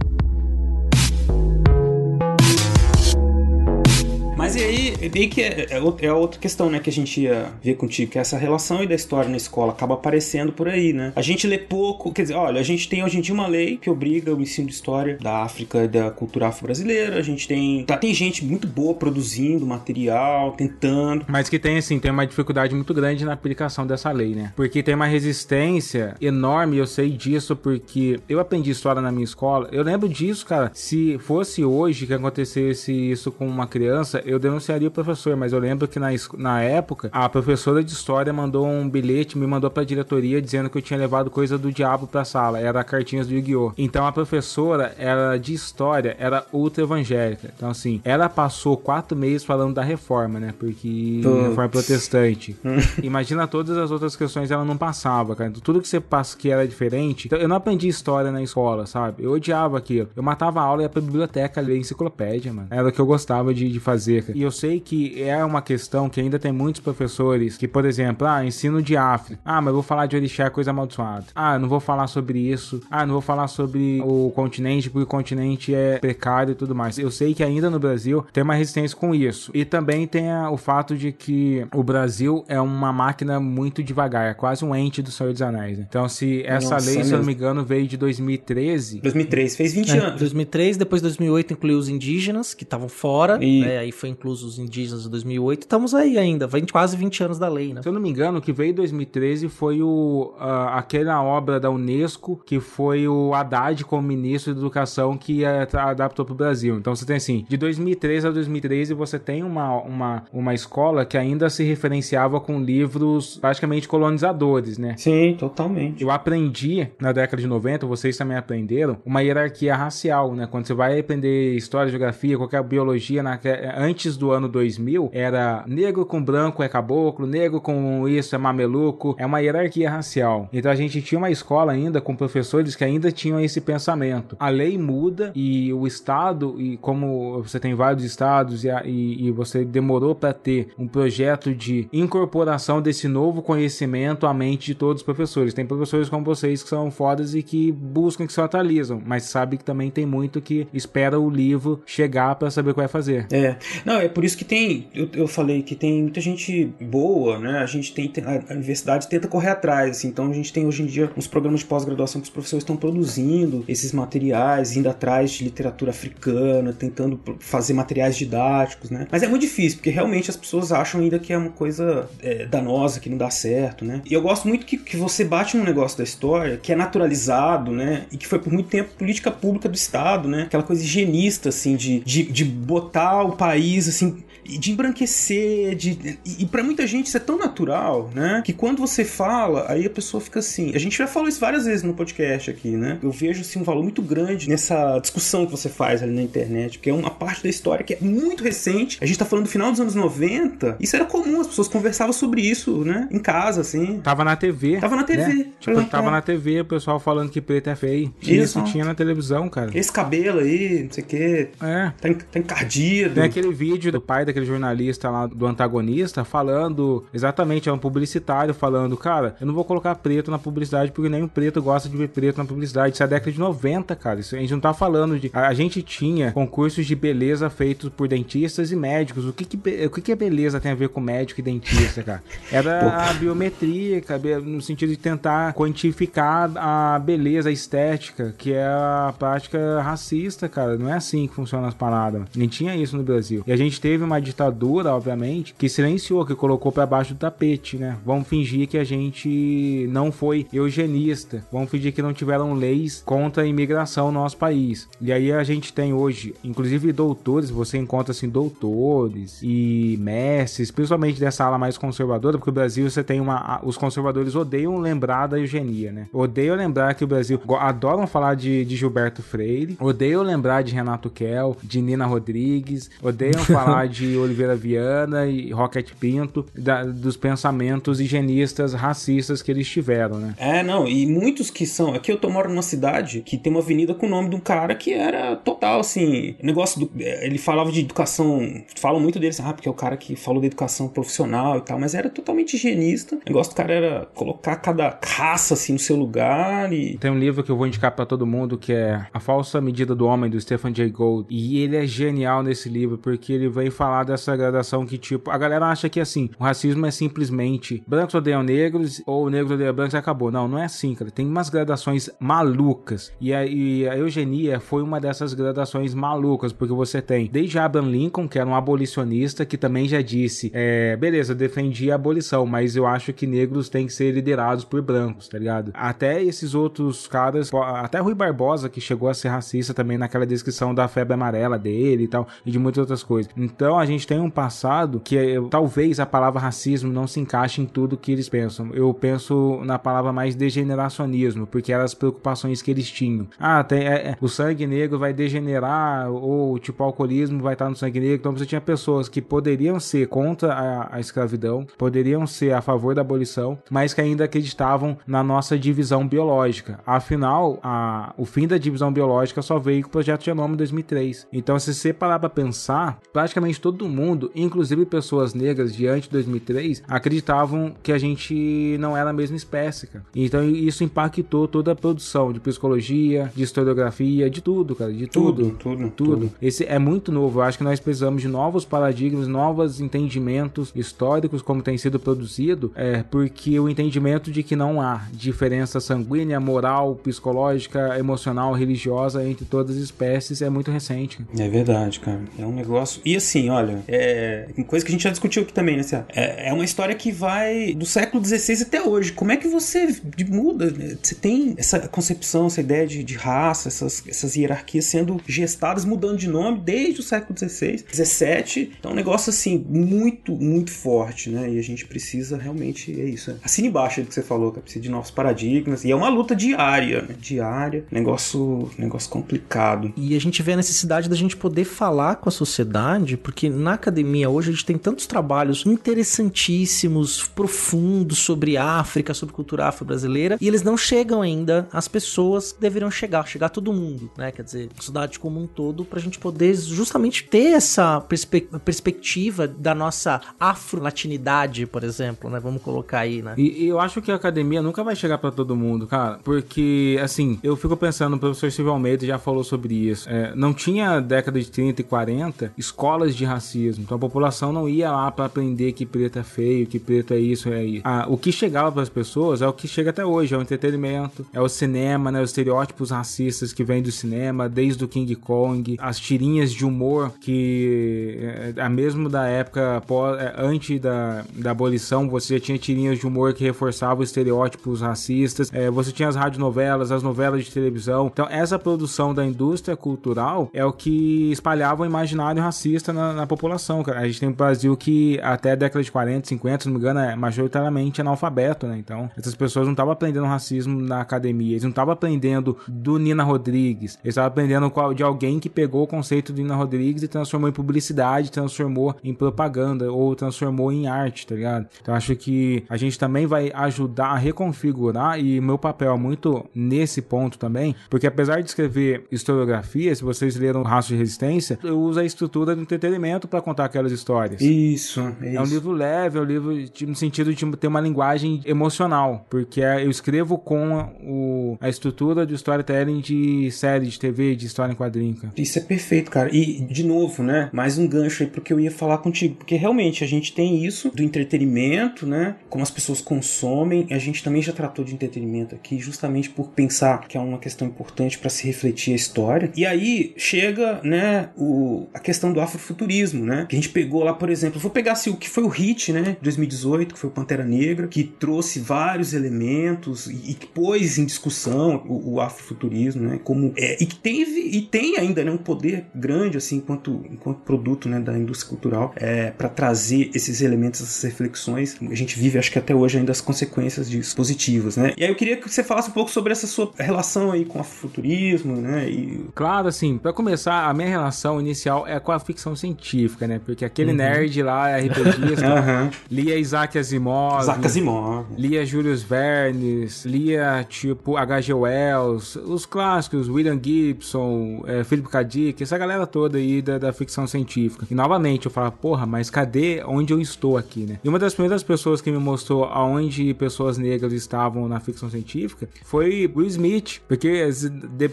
Mas e aí, meio que é, é, é, outra questão, né, que a gente ia ver contigo, que é essa relação e da história na escola acaba aparecendo por aí, né? A gente lê pouco, quer dizer, olha, a gente tem hoje em dia uma lei que obriga o ensino de história da África e da cultura afro-brasileira, a gente tem, tá, tem gente muito boa produzindo material, tentando. Mas que tem, assim, tem uma dificuldade muito grande na aplicação dessa lei, né? Porque tem uma resistência enorme, eu sei disso porque eu aprendi história na minha escola, eu lembro disso, cara, se fosse hoje que acontecesse isso com uma criança, eu eu denunciaria o professor, mas eu lembro que na, na época a professora de história mandou um bilhete, me mandou pra diretoria dizendo que eu tinha levado coisa do diabo pra sala, era cartinhas do Yu-Gi-Oh! Então a professora era de história, era ultra evangélica. Então, assim, ela passou quatro meses falando da reforma, né? Porque Putz. reforma protestante. Imagina todas as outras questões ela não passava, cara. Tudo que você passa que era diferente. Então, eu não aprendi história na escola, sabe? Eu odiava aquilo. Eu matava a aula e ia pra biblioteca ler enciclopédia, mano. Era o que eu gostava de, de fazer. E eu sei que é uma questão que ainda tem muitos professores que, por exemplo, ah, ensino de África. Ah, mas eu vou falar de orixá, é coisa amaldiçoada. Ah, não vou falar sobre isso. Ah, não vou falar sobre o continente, porque o continente é precário e tudo mais. Eu sei que ainda no Brasil tem uma resistência com isso. E também tem a, o fato de que o Brasil é uma máquina muito devagar, é quase um ente do Senhor dos Anéis. Né? Então, se essa Nossa, lei, é se eu não me engano, veio de 2013. 2003, fez 20 é, anos. 2003, depois 2008 incluiu os indígenas, que estavam fora, e... né? Aí foi inclusos os indígenas em 2008, estamos aí ainda, 20, quase 20 anos da lei, né? Se eu não me engano, o que veio em 2013 foi o, uh, aquela obra da Unesco, que foi o Haddad como ministro de Educação que uh, adaptou para o Brasil. Então você tem assim, de 2013 a 2013 você tem uma, uma, uma escola que ainda se referenciava com livros praticamente colonizadores, né? Sim, totalmente. Eu aprendi na década de 90, vocês também aprenderam, uma hierarquia racial, né? Quando você vai aprender história, geografia, qualquer biologia, na, antes do ano 2000 era negro com branco é caboclo, negro com isso é mameluco, é uma hierarquia racial. Então a gente tinha uma escola ainda com professores que ainda tinham esse pensamento. A lei muda e o Estado, e como você tem vários estados e, e, e você demorou para ter um projeto de incorporação desse novo conhecimento à mente de todos os professores. Tem professores como vocês que são fodas e que buscam que se atualizam, mas sabe que também tem muito que espera o livro chegar para saber o que vai fazer. É. Não, Não, é por isso que tem. Eu, eu falei que tem muita gente boa, né? A gente tem. A, a universidade tenta correr atrás, assim. Então a gente tem hoje em dia uns programas de pós-graduação que os professores estão produzindo esses materiais, indo atrás de literatura africana, tentando fazer materiais didáticos, né? Mas é muito difícil, porque realmente as pessoas acham ainda que é uma coisa é, danosa, que não dá certo, né? E eu gosto muito que, que você bate num negócio da história que é naturalizado, né? E que foi por muito tempo política pública do Estado, né? Aquela coisa higienista, assim, de, de, de botar o país, assim, de embranquecer, de, e, e para muita gente isso é tão natural, né? Que quando você fala, aí a pessoa fica assim. A gente já falou isso várias vezes no podcast aqui, né? Eu vejo assim, um valor muito grande nessa discussão que você faz ali na internet, porque é uma parte da história que é muito recente. A gente tá falando do final dos anos 90. Isso era comum, as pessoas conversavam sobre isso, né? Em casa, assim. Tava na TV. Tava na TV. Né? Tipo, tava na TV, o pessoal falando que preto é feio. Isso, isso tinha na televisão, cara. Esse cabelo aí, não sei o quê. É. Tá, tá encardido. Tem aquele vídeo do pai daquele jornalista lá, do antagonista, falando exatamente, é um publicitário falando, cara, eu não vou colocar preto na publicidade porque nenhum preto gosta de ver preto na publicidade. Isso é a década de 90, cara. Isso, a gente não tá falando de. A, a gente tinha concursos de beleza feitos por dentistas e médicos. O que que, o que que a beleza tem a ver com médico e dentista, cara? Era a biometria, no sentido de tentar quantificar a beleza estética, que é a prática racista, cara. Não é assim que funciona as paradas. Nem tinha isso no Brasil. E a gente teve uma ditadura, obviamente, que silenciou, que colocou para baixo do tapete, né? Vamos fingir que a gente não foi eugenista. Vamos fingir que não tiveram leis contra a imigração no nosso país. E aí a gente tem hoje, inclusive doutores, você encontra assim doutores e mestres, principalmente dessa ala mais conservadora, porque o Brasil você tem uma os conservadores odeiam lembrar da eugenia, né? Odeiam lembrar que o Brasil adoram falar de, de Gilberto Freire, odeiam lembrar de Renato Kell, de Nina Rodrigues, odeiam falar de Oliveira Viana e Rocket Pinto, da, dos pensamentos higienistas racistas que eles tiveram, né? É, não, e muitos que são. Aqui eu tô moro numa cidade que tem uma avenida com o nome de um cara que era total, assim. Negócio do. Ele falava de educação. Falam muito dele, assim, ah, porque é o cara que falou de educação profissional e tal, mas era totalmente higienista. O negócio do cara era colocar cada raça, assim, no seu lugar e. Tem um livro que eu vou indicar para todo mundo que é A Falsa Medida do Homem, do Stephen Jay Gould. E ele é genial nesse livro, porque ele vem falar dessa gradação que, tipo, a galera acha que assim, o racismo é simplesmente brancos odeiam negros ou negros odeiam brancos e acabou. Não, não é assim, cara. Tem umas gradações malucas. E a, e a eugenia foi uma dessas gradações malucas, porque você tem desde Abraham Lincoln, que era um abolicionista, que também já disse: é, beleza, defendi a abolição, mas eu acho que negros têm que ser liderados por brancos, tá ligado? Até esses outros caras, até Rui Barbosa, que chegou a ser racista também naquela descrição da febre amarela dele e tal, e de muitas outras coisas. Então a gente tem um passado que talvez a palavra racismo não se encaixe em tudo que eles pensam. Eu penso na palavra mais degeneracionismo, porque eram as preocupações que eles tinham. Ah, tem, é, é, o sangue negro vai degenerar, ou tipo, o alcoolismo vai estar no sangue negro. Então você tinha pessoas que poderiam ser contra a, a escravidão, poderiam ser a favor da abolição, mas que ainda acreditavam na nossa divisão biológica. Afinal, a, o fim da divisão biológica só veio com o projeto Genoma em 2003. Então, se você parar para pensar, praticamente todo mundo, inclusive pessoas negras diante de 2003, acreditavam que a gente não era a mesma espécie, cara. Então, isso impactou toda a produção de psicologia, de historiografia, de tudo, cara, de tudo. Tudo, tudo. Tudo. Esse é muito novo. Eu acho que nós precisamos de novos paradigmas, novos entendimentos históricos, como tem sido produzido, é porque o entendimento de que não há diferença sanguínea, moral, psicológica, emocional, religiosa entre todas as espécies é muito recente. É verdade, cara. É um negócio. E assim, olha, é uma coisa que a gente já discutiu aqui também, né? É, é uma história que vai do século XVI até hoje. Como é que você muda? Né? Você tem essa concepção, essa ideia de, de raça, essas, essas hierarquias sendo gestadas, mudando de nome desde o século XVI, XVII. Então, é um negócio assim, muito, muito forte, né? E a gente precisa realmente, é isso. É. Assine embaixo do que você falou, que precisa de novos paradigmas. E é uma luta diária, né? Diária. Negócio, negócio complicado. E a gente vê a necessidade da gente poder falar com a sociedade, porque na academia hoje a gente tem tantos trabalhos interessantíssimos, profundos sobre África, sobre cultura afro-brasileira, e eles não chegam ainda às pessoas que deveriam chegar, chegar todo mundo, né? Quer dizer, a sociedade como um todo, pra gente poder justamente ter essa perspe perspectiva da nossa afro-latinidade, por exemplo, né? Vamos colocar aí, né? E, e, eu acho que a academia nunca vai chegar para todo mundo, cara, porque, assim, eu fico pensando, o professor Silvio Almeida já falou sobre isso, é, não tinha década de 30 e 40 escola escolas de racismo. Então a população não ia lá para aprender que preto é feio, que preto é isso, é isso. Ah, o que chegava para as pessoas é o que chega até hoje, é o entretenimento, é o cinema, né, os estereótipos racistas que vêm do cinema, desde o King Kong, as tirinhas de humor que é, é mesmo da época é, antes da, da abolição, você já tinha tirinhas de humor que reforçavam estereótipos racistas, é, você tinha as radionovelas, as novelas de televisão. Então essa produção da indústria cultural é o que espalhava o imaginário racista na, na população, cara. A gente tem um Brasil que até a década de 40, 50, se não me engano, é majoritariamente analfabeto, né? Então, essas pessoas não estavam aprendendo racismo na academia, eles não estavam aprendendo do Nina Rodrigues, eles estavam aprendendo de alguém que pegou o conceito do Nina Rodrigues e transformou em publicidade, transformou em propaganda ou transformou em arte, tá ligado? Então, acho que a gente também vai ajudar a reconfigurar e meu papel é muito nesse ponto também, porque apesar de escrever historiografia, se vocês leram Raço de Resistência, eu uso a estrutura do entretenimento para contar aquelas histórias. Isso, é, é um livro leve, é um livro de, no sentido de ter uma linguagem emocional, porque é, eu escrevo com o, a estrutura de storytelling de série de TV, de história em quadrinho. Cara. Isso é perfeito, cara. E, de novo, né, mais um gancho aí porque eu ia falar contigo, porque realmente a gente tem isso do entretenimento, né, como as pessoas consomem, a gente também já tratou de entretenimento aqui, justamente por pensar que é uma questão importante para se refletir a história. E aí chega, né, o, a questão do afrofuturismo, né, que a gente pegou lá, por exemplo, vou pegar assim, o que foi o hit, né, 2018, que foi o Pantera Negra, que trouxe vários elementos e, e que pôs em discussão o, o afrofuturismo, né, como é, e que teve e tem ainda, né, um poder grande assim enquanto enquanto produto, né, da indústria cultural, é, para trazer esses elementos, essas reflexões. A gente vive, acho que até hoje ainda as consequências disso positivas, né? E aí eu queria que você falasse um pouco sobre essa sua relação aí com o afrofuturismo, né? E... Claro, assim, para começar, a minha relação inicial é com a ficção científica, né? Porque aquele uhum. nerd lá, RPGs, uhum. lia Isaac Asimov, Isaac Asimov, lia Julius Vernes, lia tipo H.G. Wells, os clássicos, William Gibson, é, Philip K. Dick, essa galera toda aí da, da ficção científica. E novamente eu falo, porra, mas cadê onde eu estou aqui, né? E uma das primeiras pessoas que me mostrou aonde pessoas negras estavam na ficção científica foi Will Smith, porque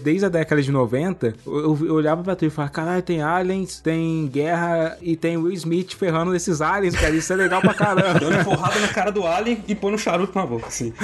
desde a década de 90 eu, eu olhava pra tu e falava, caralho, tem aliens, tem guerra e tem Will Smith ferrando esses aliens, cara, isso é legal pra caramba. Dando porrada na cara do alien e põe um charuto na boca, assim.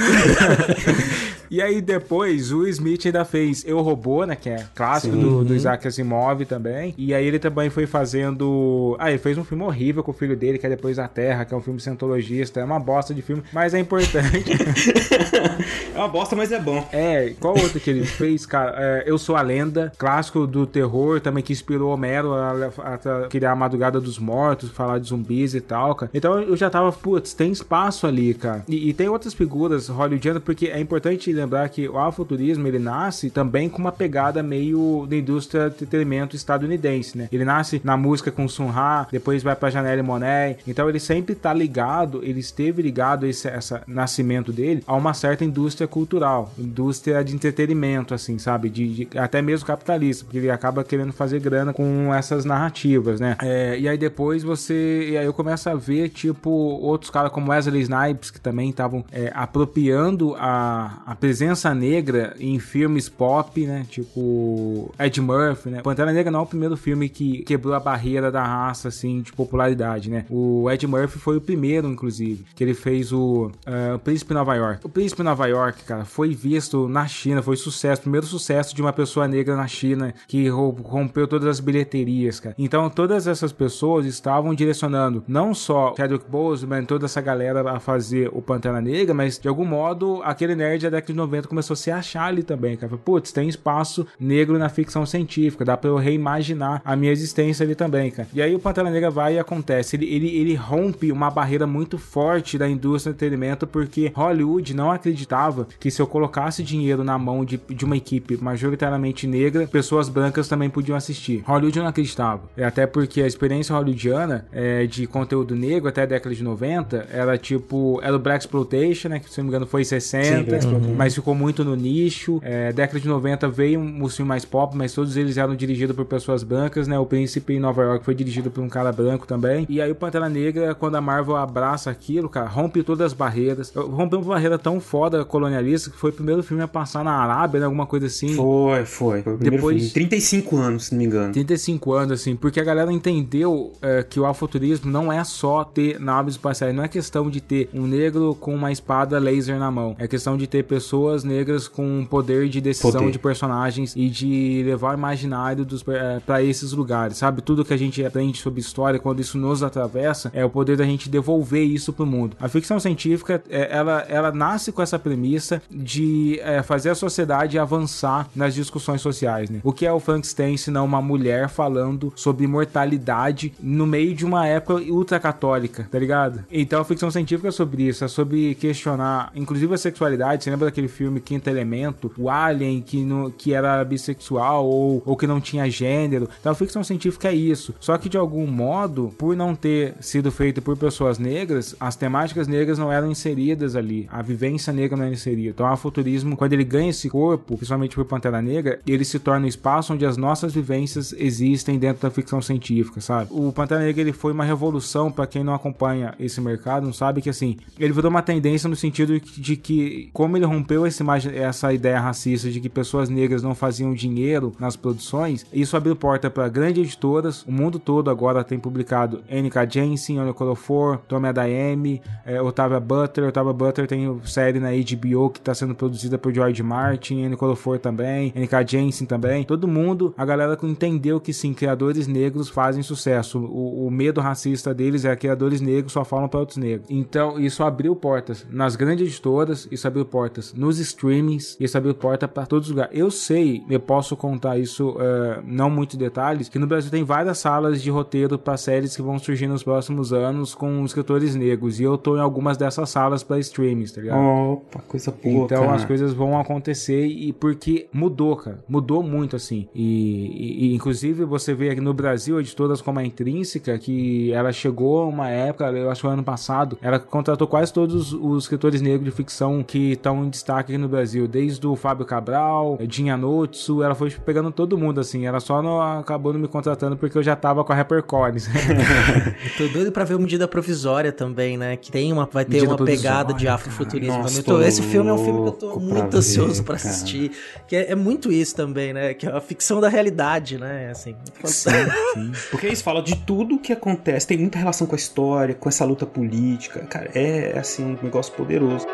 e aí depois o Smith ainda fez Eu Robô, né, que é clássico do, do Isaac Asimov também, e aí ele também foi fazendo... Ah, ele fez um filme horrível com o filho dele, que é Depois da Terra, que é um filme cientologista, é uma bosta de filme, mas é importante. é uma bosta, mas é bom. É, qual outro que ele fez, cara? É, Eu Sou a Lenda, clássico do terror, também que inspirou Homero a, a, a criar a Madrugada dos Mortos, falar de zumbis e tal, cara. Então eu já tava, putz, tem espaço ali, cara. E, e tem outras figuras hollywoodianas, porque é importante lembrar que o afuturismo, ele nasce também com uma pegada meio da indústria de entretenimento estadunidense, né? Ele nasce na música com Sun Ra, depois vai pra Janelle Monet, então ele sempre tá ligado, ele esteve ligado esse essa nascimento dele a uma certa indústria cultural, indústria de entretenimento, assim, sabe? De, de até mesmo capitalista, porque ele acaba querendo fazer grana com essas narrativas, né? É, e aí depois você. E aí eu começo a ver, tipo, outros caras como Wesley Snipes, que também estavam é, apropriando a, a presença negra em filmes pop, né? Tipo Ed Murphy, né? Pantera Negra não é o primeiro filme que quebrou a barreira da raça, assim, de popularidade, né? O Ed Murphy foi o primeiro, inclusive, que ele fez o, uh, o Príncipe Nova York. O Príncipe Nova York, cara, foi visto na China, foi sucesso, primeiro sucesso de uma pessoa negra na China que rompeu todas as bilheterias, cara. Então todas essas pessoas estavam direcionando não só Chadwick Boseman, toda essa galera a fazer o Pantera Negra, mas de algum modo aquele nerd da década 90 começou a se achar ali também, cara. Putz, tem espaço negro na ficção científica, dá pra eu reimaginar a minha existência ali também, cara. E aí o Pantera Negra vai e acontece, ele, ele, ele rompe uma barreira muito forte da indústria do entretenimento porque Hollywood não acreditava que se eu colocasse dinheiro na mão de, de uma equipe majoritariamente negra, pessoas brancas também podiam assistir. Hollywood não acreditava. É até porque a experiência hollywoodiana é, de conteúdo negro até a década de 90 era tipo, era o Black Exploitation, né, que se não me engano foi 60, Sim, mas ficou muito no nicho. É, década de 90 veio um, um filme mais pop, mas todos eles eram dirigidos por pessoas brancas, né? O Príncipe em Nova York foi dirigido por um cara branco também. E aí o Pantera Negra, quando a Marvel abraça aquilo, cara, rompe todas as barreiras. Rompeu uma barreira tão foda colonialista que foi o primeiro filme a passar na Arábia, né? Alguma coisa assim. Foi, foi. foi Depois- filme. 35 anos, se não me engano. 35 anos, assim, porque a galera entendeu é, que o afuturismo não é só ter naves espaciais, não é questão de ter um negro com uma espada laser na mão, é questão de ter pessoas negras com poder de decisão Poder. de personagens e de levar o imaginário dos é, para esses lugares, sabe? Tudo que a gente aprende sobre história, quando isso nos atravessa, é o poder da gente devolver isso pro mundo. A ficção científica, é, ela, ela nasce com essa premissa de é, fazer a sociedade avançar nas discussões sociais, né? O que é o Frankenstein se não uma mulher falando sobre imortalidade no meio de uma época ultracatólica, tá ligado? Então a ficção científica é sobre isso, é sobre questionar, inclusive a sexualidade. Você lembra daquele filme Quinto Elemento? O Alien que, no, que era bissexual ou, ou que não tinha gênero. Então a ficção científica é isso. Só que de algum modo, por não ter sido feito por pessoas negras, as temáticas negras não eram inseridas ali. A vivência negra não era inserida. Então o futurismo, quando ele ganha esse corpo, principalmente por Pantera Negra, ele se torna um espaço onde as nossas vivências existem dentro da ficção científica, sabe? O Pantera Negra ele foi uma revolução para quem não acompanha esse mercado, não sabe que assim, ele virou uma tendência no sentido de que como ele rompeu essa imagem, essa ideia racista de que pessoas negras não faziam dinheiro nas produções, isso abriu porta para grandes editoras, o mundo todo agora tem publicado N.K. Jensen, Ono Colofor, Tommy Adayemi, é, Otávia Butler, Otávia Butler tem série na HBO que tá sendo produzida por George Martin, N. Colofor também, N.K. Jensen também, todo mundo, a galera entendeu que sim, criadores negros fazem sucesso, o, o medo racista deles é criadores negros só falam para outros negros, então isso abriu portas nas grandes editoras, isso abriu portas nos streamings, isso abriu porta para todos os lugares. Eu sei, eu posso contar isso, é, não muitos detalhes, que no Brasil tem várias salas de roteiro para séries que vão surgir nos próximos anos com escritores negros, e eu tô em algumas dessas salas para streamings, tá ligado? Opa, coisa boa, Então cara. as coisas vão acontecer e porque mudou, cara. Mudou muito assim. E, e- e, inclusive você vê aqui no Brasil editoras como a Intrínseca, que ela chegou a uma época, eu acho que ano passado, ela contratou quase todos os escritores negros de ficção que estão em destaque aqui no Brasil, desde o Fábio Cabral, Dinha Notsu, ela foi pegando todo mundo assim. Ela só não acabou não me contratando porque eu já tava com a Hypercones. Tô doido pra ver o Medida Provisória também, né? Que tem uma, vai ter Medida uma pegada de afrofuturismo. Nossa, tô- esse filme é um filme que eu tô louco pra muito ansioso ver, pra cara. assistir. Que é, é muito isso também, né? Que é a ficção da realidade, né? Assim, Sim, sim. Porque isso fala de tudo que acontece, tem muita relação com a história, com essa luta política. Cara, é assim, um negócio poderoso.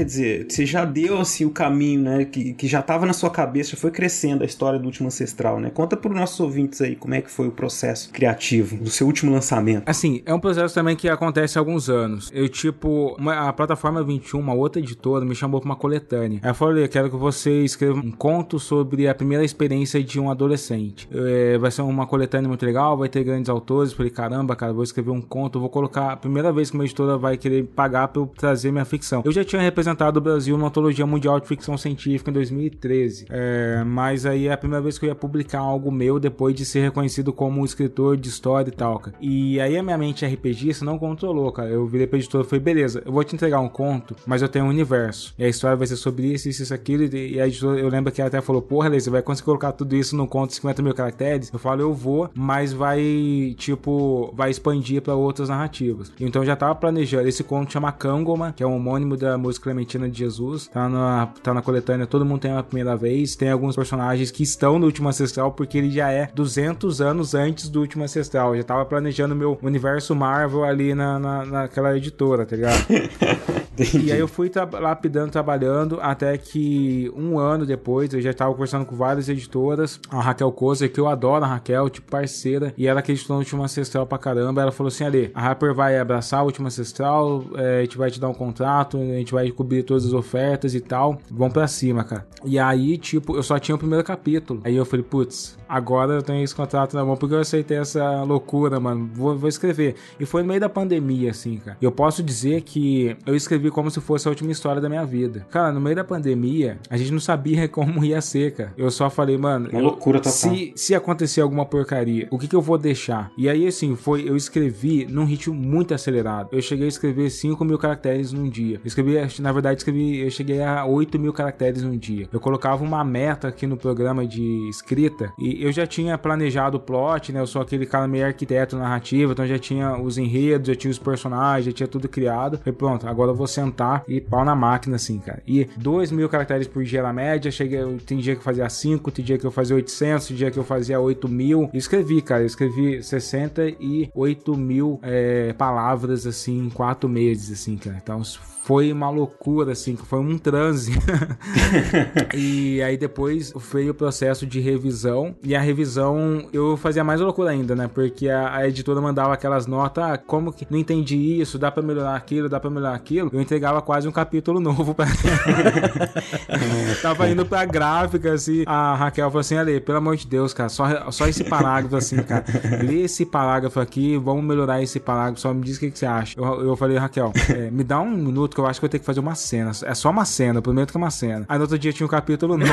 Quer dizer, você já deu assim o caminho, né? Que, que já estava na sua cabeça, já foi crescendo a história do último ancestral, né? Conta para os nossos ouvintes aí como é que foi o processo criativo do seu último lançamento. Assim, é um processo também que acontece há alguns anos. Eu, tipo, uma- a plataforma 21, uma outra editora, me chamou pra uma coletânea. Aí eu falei, quero que você escreva um conto sobre a primeira experiência de um adolescente. É, vai ser uma coletânea muito legal, vai ter grandes autores. Eu Falei, caramba, cara, vou escrever um conto, vou colocar. A primeira vez que uma editora vai querer pagar pra eu trazer minha ficção. Eu já tinha representado o Brasil numa antologia mundial de ficção científica em 2013. É, mas aí é a primeira vez que eu ia publicar algo meu depois de ser reconhecido como escritor de história e tal, cara. E aí a minha mente RPGista não controlou, cara. Eu virei pra editora e falei, beleza, eu vou te entregar um conto, mas eu tenho um universo. E a história vai ser sobre isso, isso, isso, aquilo. E a editora, eu lembro que ela até falou, porra, Lê, você vai conseguir colocar tudo isso num conto de 50 mil caracteres? Eu falo, eu vou, mas vai, tipo, vai expandir pra outras narrativas. Então eu já tava planejando. Esse conto chama Kangoma, que é um homônimo da música Clementina de Jesus. Tá na, tá na coletânea Todo Mundo Tem uma Primeira Vez. Tem alguns personagens que estão no Último Ancestral, porque ele já é 200 anos antes do Último Ancestral. Eu já tava planejando meu universo Marvel ali na, na, naquela editora, tá ligado? E aí eu fui tra lapidando, trabalhando, até que um ano depois eu já tava conversando com várias editoras. A Raquel Kozer, que eu adoro a Raquel, tipo parceira, e ela acreditou no Última Ancestral pra caramba. Ela falou assim: Ali, a Harper vai abraçar a Última Ancestral, é, a gente vai te dar um contrato, a gente vai cobrir todas as ofertas e tal. Vamos pra cima, cara. E aí, tipo, eu só tinha o primeiro capítulo. Aí eu falei, putz, agora eu tenho esse contrato na mão porque eu aceitei essa loucura, mano. Vou, vou escrever. E foi no meio da pandemia, assim, cara. Eu posso dizer que eu escrevi como se fosse a última história da minha vida. Cara, no meio da pandemia, a gente não sabia como ia ser, cara. Eu só falei, mano. Uma eu, loucura total. Se, se acontecer alguma porcaria, o que, que eu vou deixar? E aí, assim, foi. Eu escrevi num ritmo muito acelerado. Eu cheguei a escrever 5 mil caracteres num dia. Eu escrevi, na verdade, escrevi, eu cheguei a 8 mil caracteres num dia. Eu colocava uma meta aqui no programa de escrita e eu já tinha planejado o plot, né? Eu sou aquele cara meio arquiteto narrativo, então já tinha os enredos, já tinha os personagens, já tinha tudo criado. E pronto, agora vou sentar e pau na máquina, assim, cara. E 2 mil caracteres por dia na média, cheguei, tem dia que eu fazia 5, tem dia que eu fazia 800, tem dia que eu fazia 8 mil. Escrevi, cara, escrevi 68 mil é, palavras, assim, em 4 meses, assim, cara. Então foi uma loucura, assim, que foi um transe. e aí depois veio o processo de revisão. E a revisão eu fazia mais loucura ainda, né? Porque a, a editora mandava aquelas notas, ah, como que não entendi isso, dá pra melhorar aquilo, dá pra melhorar aquilo. Eu entregava quase um capítulo novo pra Tava indo pra gráfica, assim. A Raquel falou assim: Ale, pelo amor de Deus, cara, só, só esse parágrafo, assim, cara. Lê esse parágrafo aqui, vamos melhorar esse parágrafo, só me diz o que, que você acha. Eu, eu falei, Raquel, é, me dá um minuto que eu acho que eu tenho que fazer uma cena. É só uma cena, prometo que é uma cena. Aí no outro dia tinha um capítulo novo.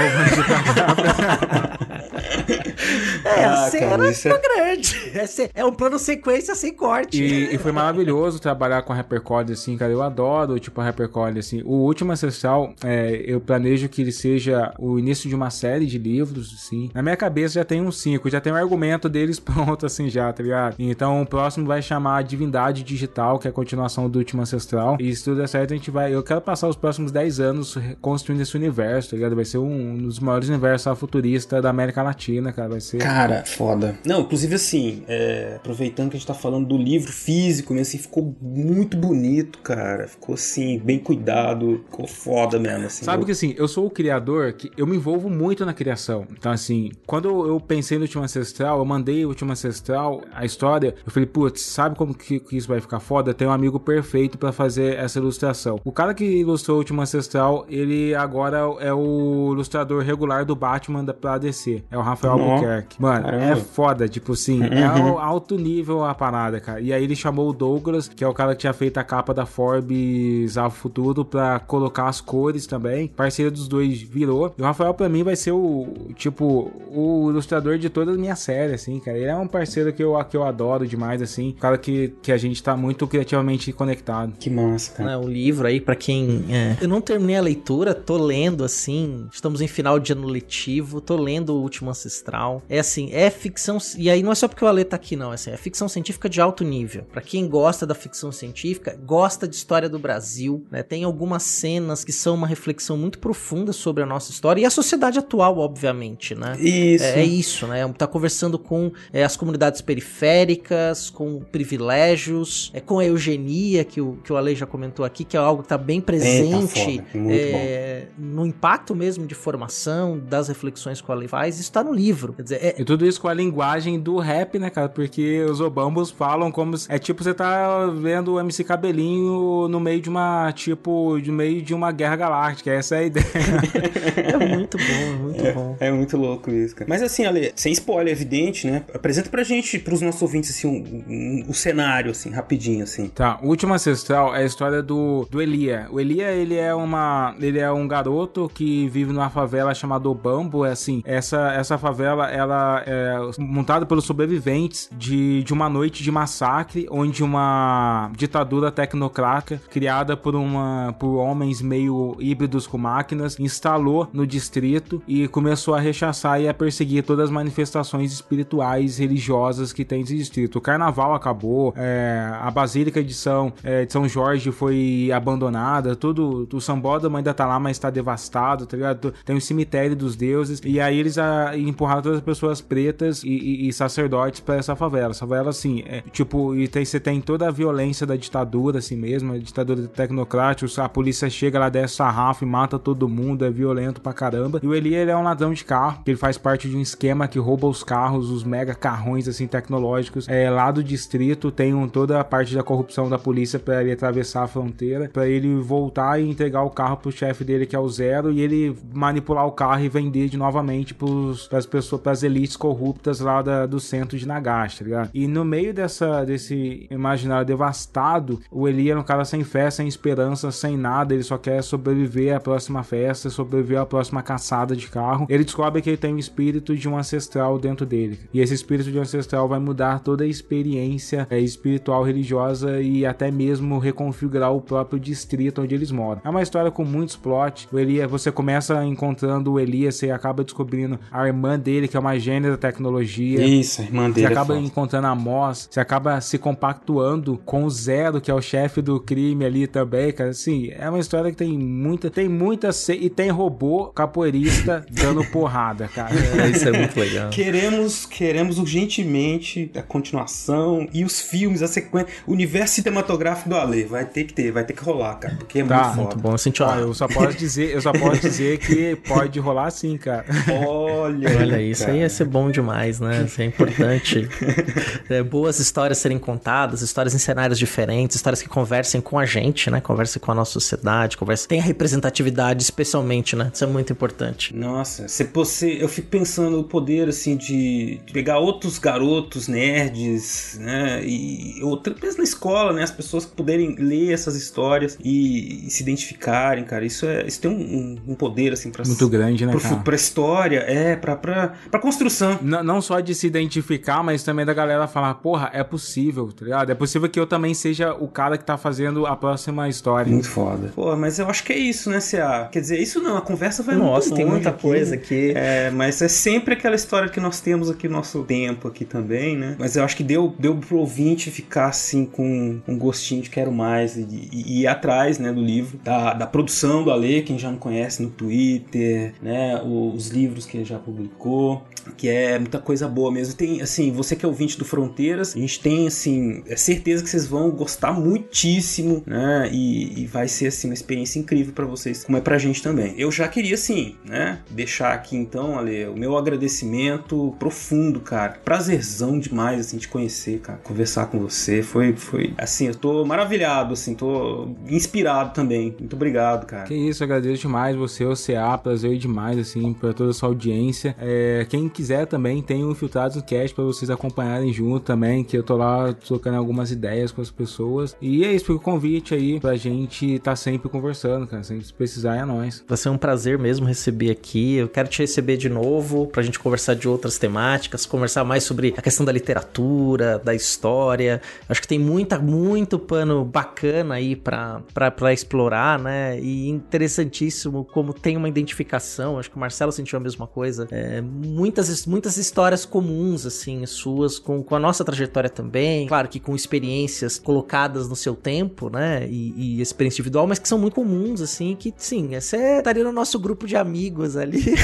É, a Ah, cena cara, isso tá é- grande. É, é um plano sequência sem corte. E, e foi maravilhoso trabalhar com a Hypercode, assim, cara. Eu adoro, tipo, a Hypercode, assim. O último ancestral, é, eu planejo que ele seja o início de uma série de livros, assim. Na minha cabeça já tem uns cinco, já tem o argumento deles pronto, assim, já, tá ligado? Então o próximo vai chamar Divindade Digital, que é a continuação do último ancestral. E se tudo der certo, a gente vai. Eu quero passar os próximos 10 anos construindo esse universo, tá ligado? Vai ser um dos maiores universos futuristas da América Latina, cara. Vai ser. Cara, foda. Não, inclusive assim, é, aproveitando que a gente tá falando do livro físico, né, assim, ficou muito bonito, cara. Ficou assim, bem cuidado, ficou foda mesmo, assim. Sabe Eu- que assim, eu sou o criador que eu me envolvo muito na criação. Então, assim, quando eu, pensei no Último Ancestral, eu mandei o Último Ancestral, a história, eu falei, putz, sabe como que, que isso vai ficar foda? Tem um amigo perfeito pra fazer essa ilustração. O cara que ilustrou o Último Ancestral, ele agora é o ilustrador regular do Batman da, pra DC. É o Rafael Albuquerque. Mano, caramba. é foda, tipo assim, Uhum. é alto nível a parada, cara. E aí ele chamou o Douglas, que é o cara que tinha feito a capa da Forbes ao futuro, pra colocar as cores também. Parceiro dos dois virou. E o Rafael, pra mim, vai ser o, tipo, o ilustrador de toda a minha série, assim, cara. Ele é um parceiro que eu, que eu adoro demais, assim. Um cara que, que a gente tá muito criativamente conectado. Que massa, cara. né, o livro aí, pra quem. é, Eu não terminei a leitura, tô lendo assim. Estamos em final de ano letivo, tô lendo o Último Ancestral. É assim, é ficção. E aí não é só porque o Ale tá aqui, não. É, assim, é ficção científica de alto nível. Pra quem gosta da ficção científica, gosta de história do Brasil, né? Tem algumas cenas que são uma reflexão muito profunda sobre a nossa história e a sociedade atual, obviamente, né? Isso. É, é isso, né? Tá conversando com é, as comunidades periféricas, com privilégios, é, com a eugenia, que o, que o Ale já comentou aqui, que é algo que tá bem presente foda, muito é, no impacto mesmo de formação, das reflexões que o Ale faz. Isso tá no livro. Quer dizer, é, tudo isso com a linguagem do rap, né, cara? Porque os obambos falam como. se- É tipo você tá vendo o MC Cabelinho no meio de uma. Tipo, no meio de uma guerra galáctica. Essa é a ideia. é muito bom, é muito bom. É muito louco isso, cara. Mas assim, Ale, sem spoiler, evidente, né? Apresenta pra gente, pros nossos ouvintes, assim, um, um- um cenário, assim, rapidinho, assim. Tá, o último ancestral é a história do, do Elia. O Elia, ele é uma. Ele é um garoto que vive numa favela chamada Bambo. É assim, essa, essa favela ela é montada pelos sobreviventes de, de uma noite de massacre, onde uma ditadura tecnocrática criada por uma por homens meio híbridos com máquinas instalou no distrito e começou a rechaçar e a perseguir todas as manifestações espirituais, religiosas que tem esse distrito. O carnaval acabou, é, a Basílica de São, é, de São Jorge foi abandonada, tudo, o Sambódromo ainda tá lá, mas tá devastado, tá ligado? Tem o cemitério dos deuses, e aí eles a, ah, empurraram todas as pessoas pretas e, e, e sacerdotes para essa favela. Essa favela, assim, é, tipo, e tem, você tem toda a violência da ditadura, assim mesmo, a ditadura tecnocrática, a polícia chega lá, desce sarrafo e mata todo mundo, é violento pra caramba. E o Eli, ele é um ladrão de carro, ele faz parte de um esquema que rouba os carros, os mega carrões, assim, tecnológicos, é, lá do distrito, tem um, toda a parte da corrupção da polícia para ele atravessar a fronteira, para ele voltar e entregar o carro pro chefe dele, que é o Zero, e ele manipular o carro e vender de novamente para as pessoas, para as elites corruptas lá da, do centro de Nagash, tá ligado? E no meio dessa, desse imaginário devastado, o Eli é um cara sem fé, sem esperança, sem nada, ele só quer sobreviver à próxima festa, sobreviver à próxima caçada de carro. Ele descobre que ele tem o espírito de um ancestral dentro dele. E esse espírito de um ancestral vai mudar toda a experiência é, espiritual, religiosa e até mesmo reconfigurar o próprio distrito onde eles moram. É uma história com muitos plot. O Elias, você começa encontrando o Elias e acaba descobrindo a irmã dele, que é uma gênio da tecnologia. Isso, a irmã dele. Você é acaba é encontrando a Moss, você acaba se compactuando com o Zero, que é o chefe do crime ali também, cara. Assim, é uma história que tem muita, tem muita e tem robô capoeirista dando porrada, cara. É, isso é muito legal. Queremos, queremos urgentemente a continuação e os filmes, a sequência, o universo cinematográfico do Ale. Vai ter que ter, vai ter que rolar, cara, porque é tá, muito foda. Muito bom, assim, ah, eu só posso dizer, eu só posso dizer que pode rolar sim, cara. Olha, olha isso cara. aí ia ser bom demais, né? Isso é importante. é, boas histórias serem contadas, histórias em cenários diferentes, histórias que conversem com a gente, né? Conversem com a nossa sociedade, conversem, tem a representatividade especialmente, né? Isso é muito importante. Nossa, se você, eu fico pensando o poder assim de pegar outros garotos nerds, né? E outra pensa na escola, né? As pessoas poderem ler essas histórias e, e se identificarem, cara. Isso é, isso tem um, um poder assim para muito grande, né, cara? Pra história, é para para para construção. Não, não só de se identificar, mas também da galera falar, porra, é possível, tá ligado? É possível que eu também seja o cara que tá fazendo a próxima história. Muito foda. Pô, mas eu acho que é isso, né, CA? Quer dizer, isso não, a conversa vai Nossa, muito tem muita aqui. coisa aqui. É, mas é sempre aquela história que nós temos aqui no nosso tempo aqui também, né? Mas eu acho que deu, deu pro ouvinte ficar assim com um gostinho de quero mais e, e, e ir atrás, né, do livro, da, da produção do Ale, quem já não conhece no Twitter, né, os livros que ele já publicou, que é muita coisa boa mesmo. Tem, assim, você que é ouvinte do Fronteiras, a gente tem, assim, é certeza que vocês vão gostar muitíssimo, né, e, e vai ser, assim, uma experiência incrível para vocês, como é pra gente também. Eu já queria, assim, né, deixar aqui, então, Ale, o meu agradecimento profundo, cara. Prazerzão demais, assim, te conhecer, cara. Conversar com você. Foi, foi, assim, eu tô maravilhado, assim, tô inspirado também. Muito obrigado, cara. Que isso, agradeço demais você, o CA, prazer demais, assim, pra toda a sua audiência. É, quem quiser também, tem o Infiltrados no Cast pra vocês acompanharem junto também, que eu tô lá trocando algumas ideias com as pessoas. E é isso, fica o convite aí pra gente tá sempre conversando, cara. Se precisar, é nóis. Vai ser um prazer mesmo receber aqui. Eu quero te receber de novo pra gente conversar de outras temáticas, conversar mais sobre a questão da literatura, da história. Acho que tem muita, muito pano bacana aí pra, pra, pra explorar, né? E interessantíssimo como tem uma identificação. Acho que o Marcelo sentiu a mesma coisa. É, muitas, muitas histórias comuns, assim, suas, com, com a nossa trajetória também. Claro que com experiências colocadas no seu tempo, né? E, e experiência individual, mas que são muito comuns, assim, que sim, você estaria no nosso grupo de amigos ali.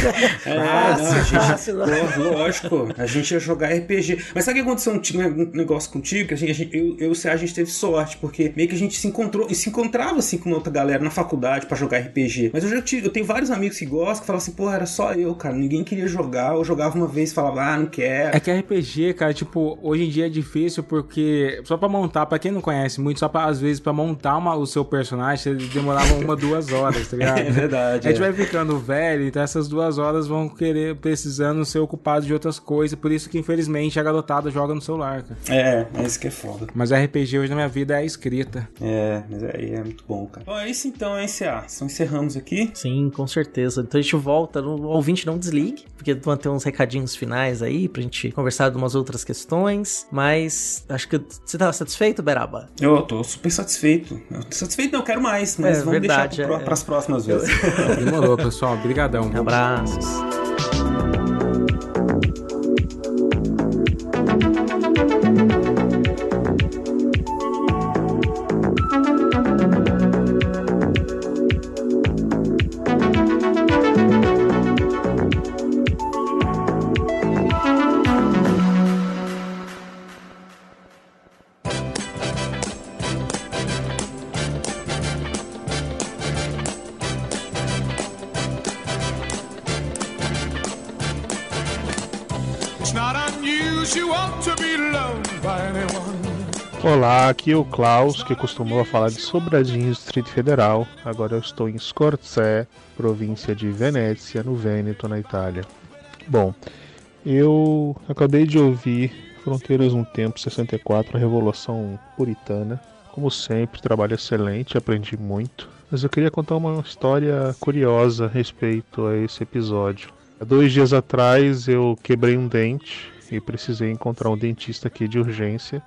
É, fácil, não, a gente, fácil, lógico, a gente ia jogar RPG. Mas sabe o que aconteceu um, negócio contigo? Que a gente, a gente, eu, eu e o a gente teve sorte, porque meio que a gente se encontrou e se encontrava assim com outra galera na faculdade para jogar RPG. Mas eu já tive, eu tenho vários amigos que gostam, que falam assim, pô, era só eu, cara, ninguém queria jogar, eu jogava uma vez falava, ah, não quero. É que RPG, cara, tipo, hoje em dia é difícil porque só para montar, para quem não conhece muito, só para às vezes para montar uma, o seu personagem, demorava uma, duas horas, tá ligado? É verdade. A gente é. vai ficando velho, então essas duas horas vão querer, precisando ser ocupados de outras coisas, por isso que infelizmente a garotada joga no celular, cara. É, é isso que é foda. Mas RPG hoje na minha vida é a escrita. É, mas aí é, é muito bom, cara. Bom, é isso então, hein, CA? Então encerramos aqui. Sim, com certeza. Então a gente volta, o ouvinte não desligue, porque vão ter uns recadinhos finais aí pra gente conversar de umas outras questões, mas acho que você tá satisfeito, Beraba? Eu tô super satisfeito. Eu tô satisfeito não, eu quero mais, mas é, vamos verdade, deixar pro, é, pras próximas vezes. Demorou, pessoal. Obrigadão. Abraços. Aqui é o Klaus, que costumou falar de Sobradinho, Distrito Federal. Agora eu estou em Scorzè, província de Venécia, no Vêneto, na Itália. Bom, eu acabei de ouvir Fronteiras no Tempo 64, a Revolução Puritana. Como sempre, trabalho excelente, aprendi muito. Mas eu queria contar uma história curiosa a respeito a esse episódio. Há dois dias atrás eu quebrei um dente e precisei encontrar um dentista aqui de urgência.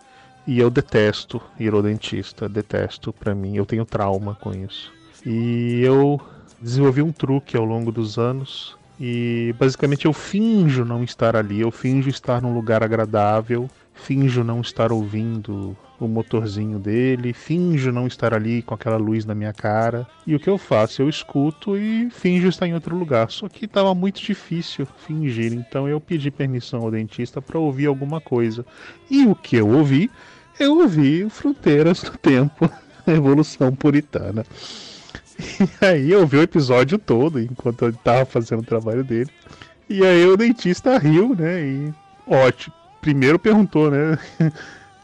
E eu detesto ir ao dentista, detesto para mim, eu tenho trauma com isso. E eu desenvolvi um truque ao longo dos anos e basicamente eu finjo não estar ali, eu finjo estar num lugar agradável, finjo não estar ouvindo o motorzinho dele, finjo não estar ali com aquela luz na minha cara. E o que eu faço? Eu escuto e finjo estar em outro lugar. Só que estava muito difícil fingir, então eu pedi permissão ao dentista para ouvir alguma coisa. E o que eu ouvi? Eu ouvi Fronteiras do Tempo, Revolução Puritana. E aí eu vi o episódio todo enquanto ele estava fazendo o trabalho dele. E aí o dentista riu, né? E ótimo. Primeiro perguntou, né?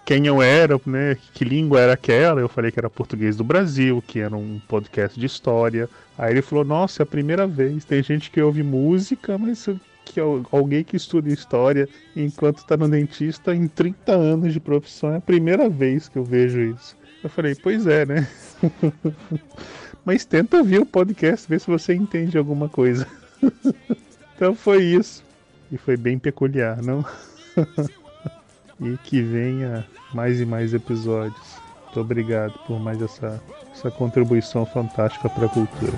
Quem eu era, né? Que língua era aquela? Eu falei que era português do Brasil, que era um podcast de história. Aí ele falou: Nossa, é a primeira vez. Tem gente que ouve música, mas que alguém que estuda história enquanto está no dentista em 30 anos de profissão é a primeira vez que eu vejo isso. Eu falei, pois é, né? Mas tenta ouvir o podcast, ver se você entende alguma coisa. então foi isso. E foi bem peculiar, não? e que venha mais e mais episódios. Muito obrigado por mais essa, essa contribuição fantástica para a cultura.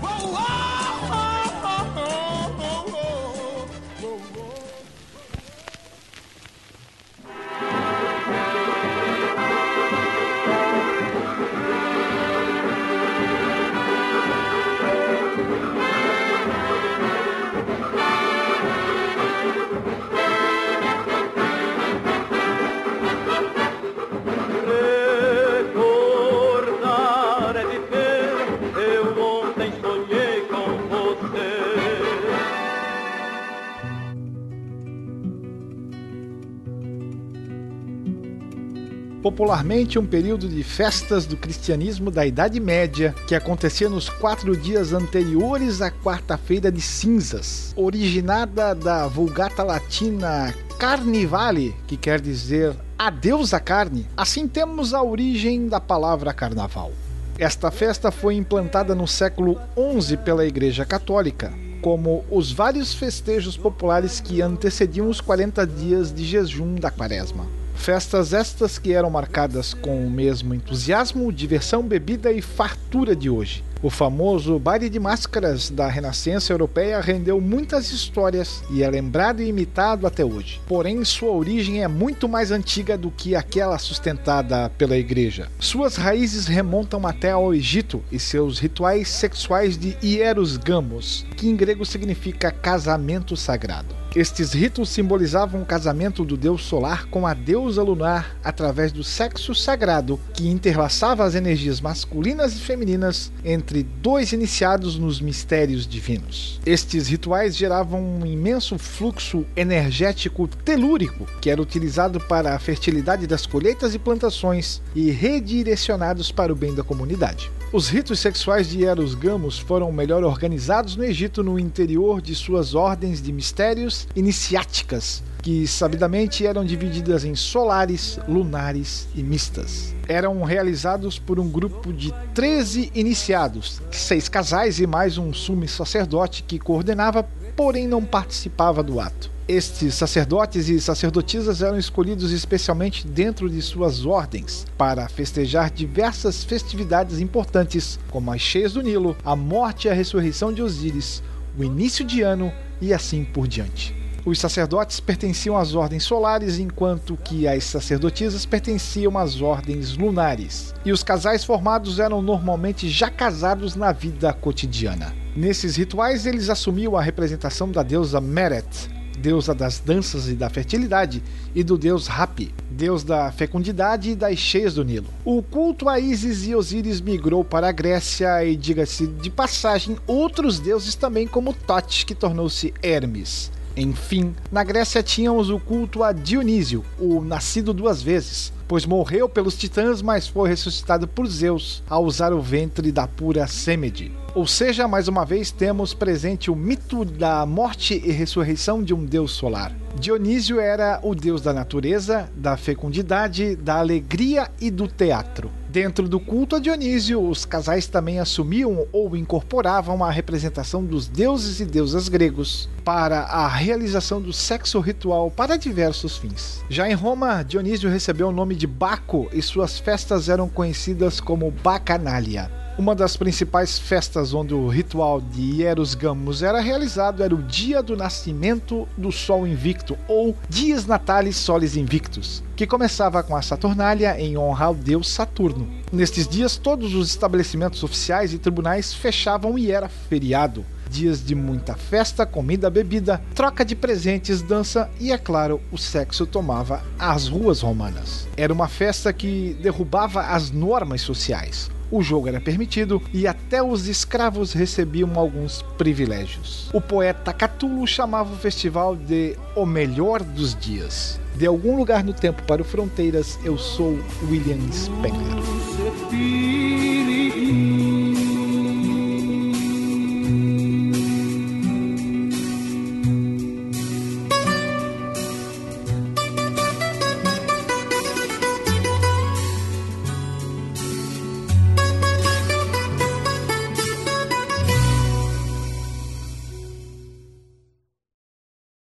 Popularmente um período de festas do cristianismo da Idade Média que acontecia nos quatro dias anteriores à Quarta-feira de Cinzas, originada da Vulgata Latina Carnivale, que quer dizer adeus à carne. Assim temos a origem da palavra carnaval. Esta festa foi implantada no século XI pela Igreja Católica, como os vários festejos populares que antecediam os 40 dias de jejum da Quaresma. Festas estas que eram marcadas com o mesmo entusiasmo, diversão, bebida e fartura de hoje. O famoso baile de máscaras da Renascença Europeia rendeu muitas histórias e é lembrado e imitado até hoje. Porém, sua origem é muito mais antiga do que aquela sustentada pela Igreja. Suas raízes remontam até ao Egito e seus rituais sexuais de hieros gamos, que em grego significa casamento sagrado. Estes ritos simbolizavam o casamento do deus solar com a deusa lunar através do sexo sagrado, que interlaçava as energias masculinas e femininas entre dois iniciados nos mistérios divinos. Estes rituais geravam um imenso fluxo energético telúrico, que era utilizado para a fertilidade das colheitas e plantações e redirecionados para o bem da comunidade. Os ritos sexuais de Eros Gamos foram melhor organizados no Egito no interior de suas ordens de mistérios iniciáticas, que sabidamente eram divididas em solares, lunares e mistas. Eram realizados por um grupo de 13 iniciados, seis casais e mais um sumo sacerdote que coordenava, porém não participava do ato. Estes sacerdotes e sacerdotisas eram escolhidos especialmente dentro de suas ordens para festejar diversas festividades importantes, como as cheias do Nilo, a morte e a ressurreição de Osíris, o início de ano e assim por diante. Os sacerdotes pertenciam às ordens solares, enquanto que as sacerdotisas pertenciam às ordens lunares. E os casais formados eram normalmente já casados na vida cotidiana. Nesses rituais, eles assumiam a representação da deusa Meret, deusa das danças e da fertilidade, e do deus Hapi, deus da fecundidade e das cheias do Nilo. O culto a Ísis e Osíris migrou para a Grécia e, diga-se de passagem, outros deuses também, como Tote, que tornou-se Hermes. Enfim, na Grécia tínhamos o culto a Dionísio, o nascido duas vezes, pois morreu pelos titãs, mas foi ressuscitado por Zeus ao usar o ventre da pura Sêmede. Ou seja, mais uma vez temos presente o mito da morte e ressurreição de um deus solar. Dionísio era o deus da natureza, da fecundidade, da alegria e do teatro. Dentro do culto a Dionísio, os casais também assumiam ou incorporavam a representação dos deuses e deusas gregos para a realização do sexo ritual para diversos fins. Já em Roma, Dionísio recebeu o nome de Baco e suas festas eram conhecidas como Bacanália. Uma das principais festas onde o ritual de Hieros Gamos era realizado era o dia do nascimento do Sol Invicto, ou Dias Natalis Solis Invictus, que começava com a Saturnália em honra ao deus Saturno. Nestes dias, todos os estabelecimentos oficiais e tribunais fechavam e era feriado. Dias de muita festa, comida, bebida, troca de presentes, dança e, é claro, o sexo tomava as ruas romanas. Era uma festa que derrubava as normas sociais o jogo era permitido e até os escravos recebiam alguns privilégios. O poeta Catulo chamava o festival de o melhor dos dias. De algum lugar no tempo para o Fronteiras, eu sou William Spengler.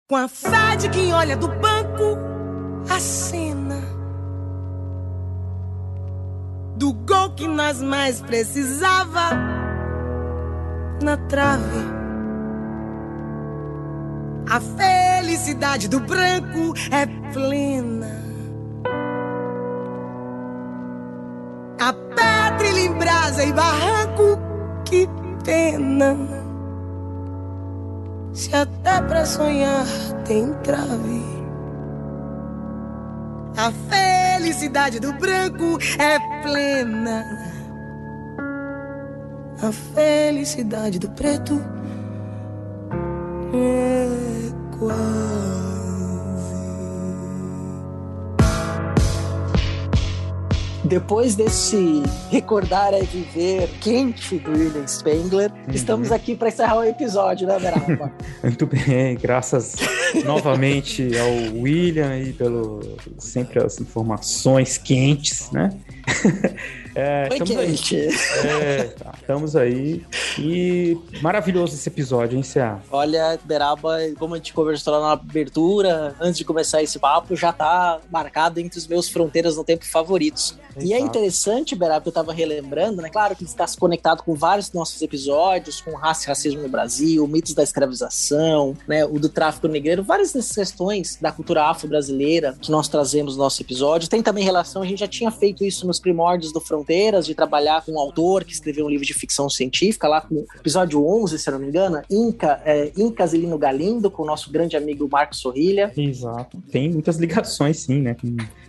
Com a fé de quem olha do banco a cena do gol que nós mais precisava na trave. A felicidade do branco é plena. A pedra em brasa e barranco, que pena. Se até pra sonhar tem trave. A felicidade do branco é plena. A felicidade do preto é quase. Depois desse recordar é viver quente do William Spengler, uhum. estamos aqui para encerrar o episódio, né, Verapa? Muito bem, graças novamente ao William e pelo sempre as informações quentes, né? É, Foi quente. Aí. É, tá, estamos aí. E maravilhoso esse episódio, hein, Cia? Olha, Beraba, como a gente conversou lá na abertura, antes de começar esse papo, já tá marcado entre os meus fronteiras no tempo favoritos. E é interessante, Beraba, que eu tava relembrando, né? Claro que está se conectado com vários nossos episódios, com raça e racismo no Brasil, mitos da escravização, né? O do tráfico negreiro, várias dessas questões da cultura afro-brasileira que nós trazemos no nosso episódio. Tem também relação, a gente já tinha feito isso nos primórdios do Fronteiras, de trabalhar com um autor que escreveu um livro de ficção científica, lá com episódio 11, se não me engano, Inca, é, Inca Zilino Galindo, com o nosso grande amigo Marcos Sorrilha. Exato. Tem muitas ligações, sim, né?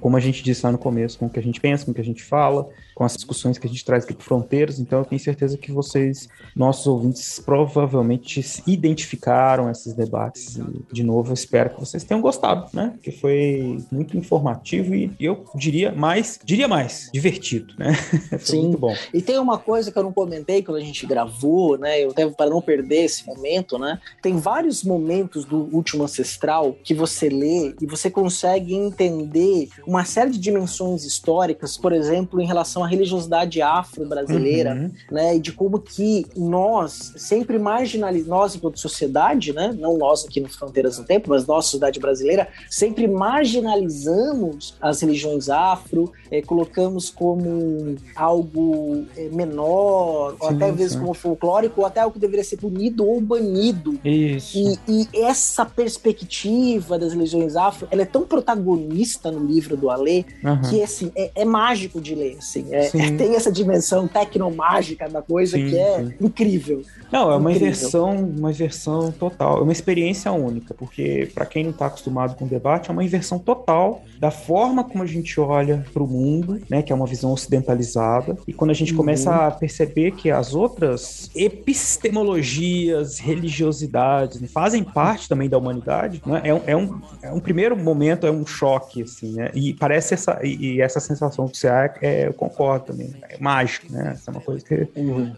Como a gente disse lá no começo, com o que a gente pensa, com o que a gente fala, com as discussões que a gente traz aqui para Fronteiras. Então, eu tenho certeza que vocês, nossos ouvintes, provavelmente identificaram esses debates. De novo, eu espero que vocês tenham gostado, né? Porque foi muito informativo e eu diria mais, diria mais, divertido, né? foi Sim. muito bom. E tem uma coisa que eu não comentei quando a gente gravou, né? Eu até para não perder esse momento, né? Tem vários momentos do último ancestral que você lê e você consegue entender uma série de dimensões históricas, por exemplo, em relação à religiosidade afro-brasileira, uhum. né? E de como que nós sempre marginalizamos, nós enquanto sociedade, né? Não nós aqui no Fronteiras Tempo, mas nossa sociedade brasileira, sempre marginalizamos as religiões afro, é, colocamos como algo é, menor, ou Sim, até às vezes como folclórico, ou até algo que deveria ser punido ou banido. Isso. E, e essa perspectiva das religiões afro, ela é tão protagonista no livro do Alê, Aham. que assim, é, é mágico de ler, assim. Sim. é- tem essa dimensão tecnomágica da coisa Sim, que é sim. incrível. Não, é uma Incrível. inversão, uma inversão total, é uma experiência única, porque para quem não está acostumado com debate, é uma inversão total da forma como a gente olha para o mundo, né, que é uma visão ocidentalizada, e quando a gente Uhum. começa a perceber que as outras epistemologias, religiosidades, né, fazem parte também da humanidade, né, é, um, é, um, é um primeiro momento, é um choque, assim, né, e parece essa, e, e essa sensação que você há, é, eu concordo também, é mágico, né, essa é uma coisa que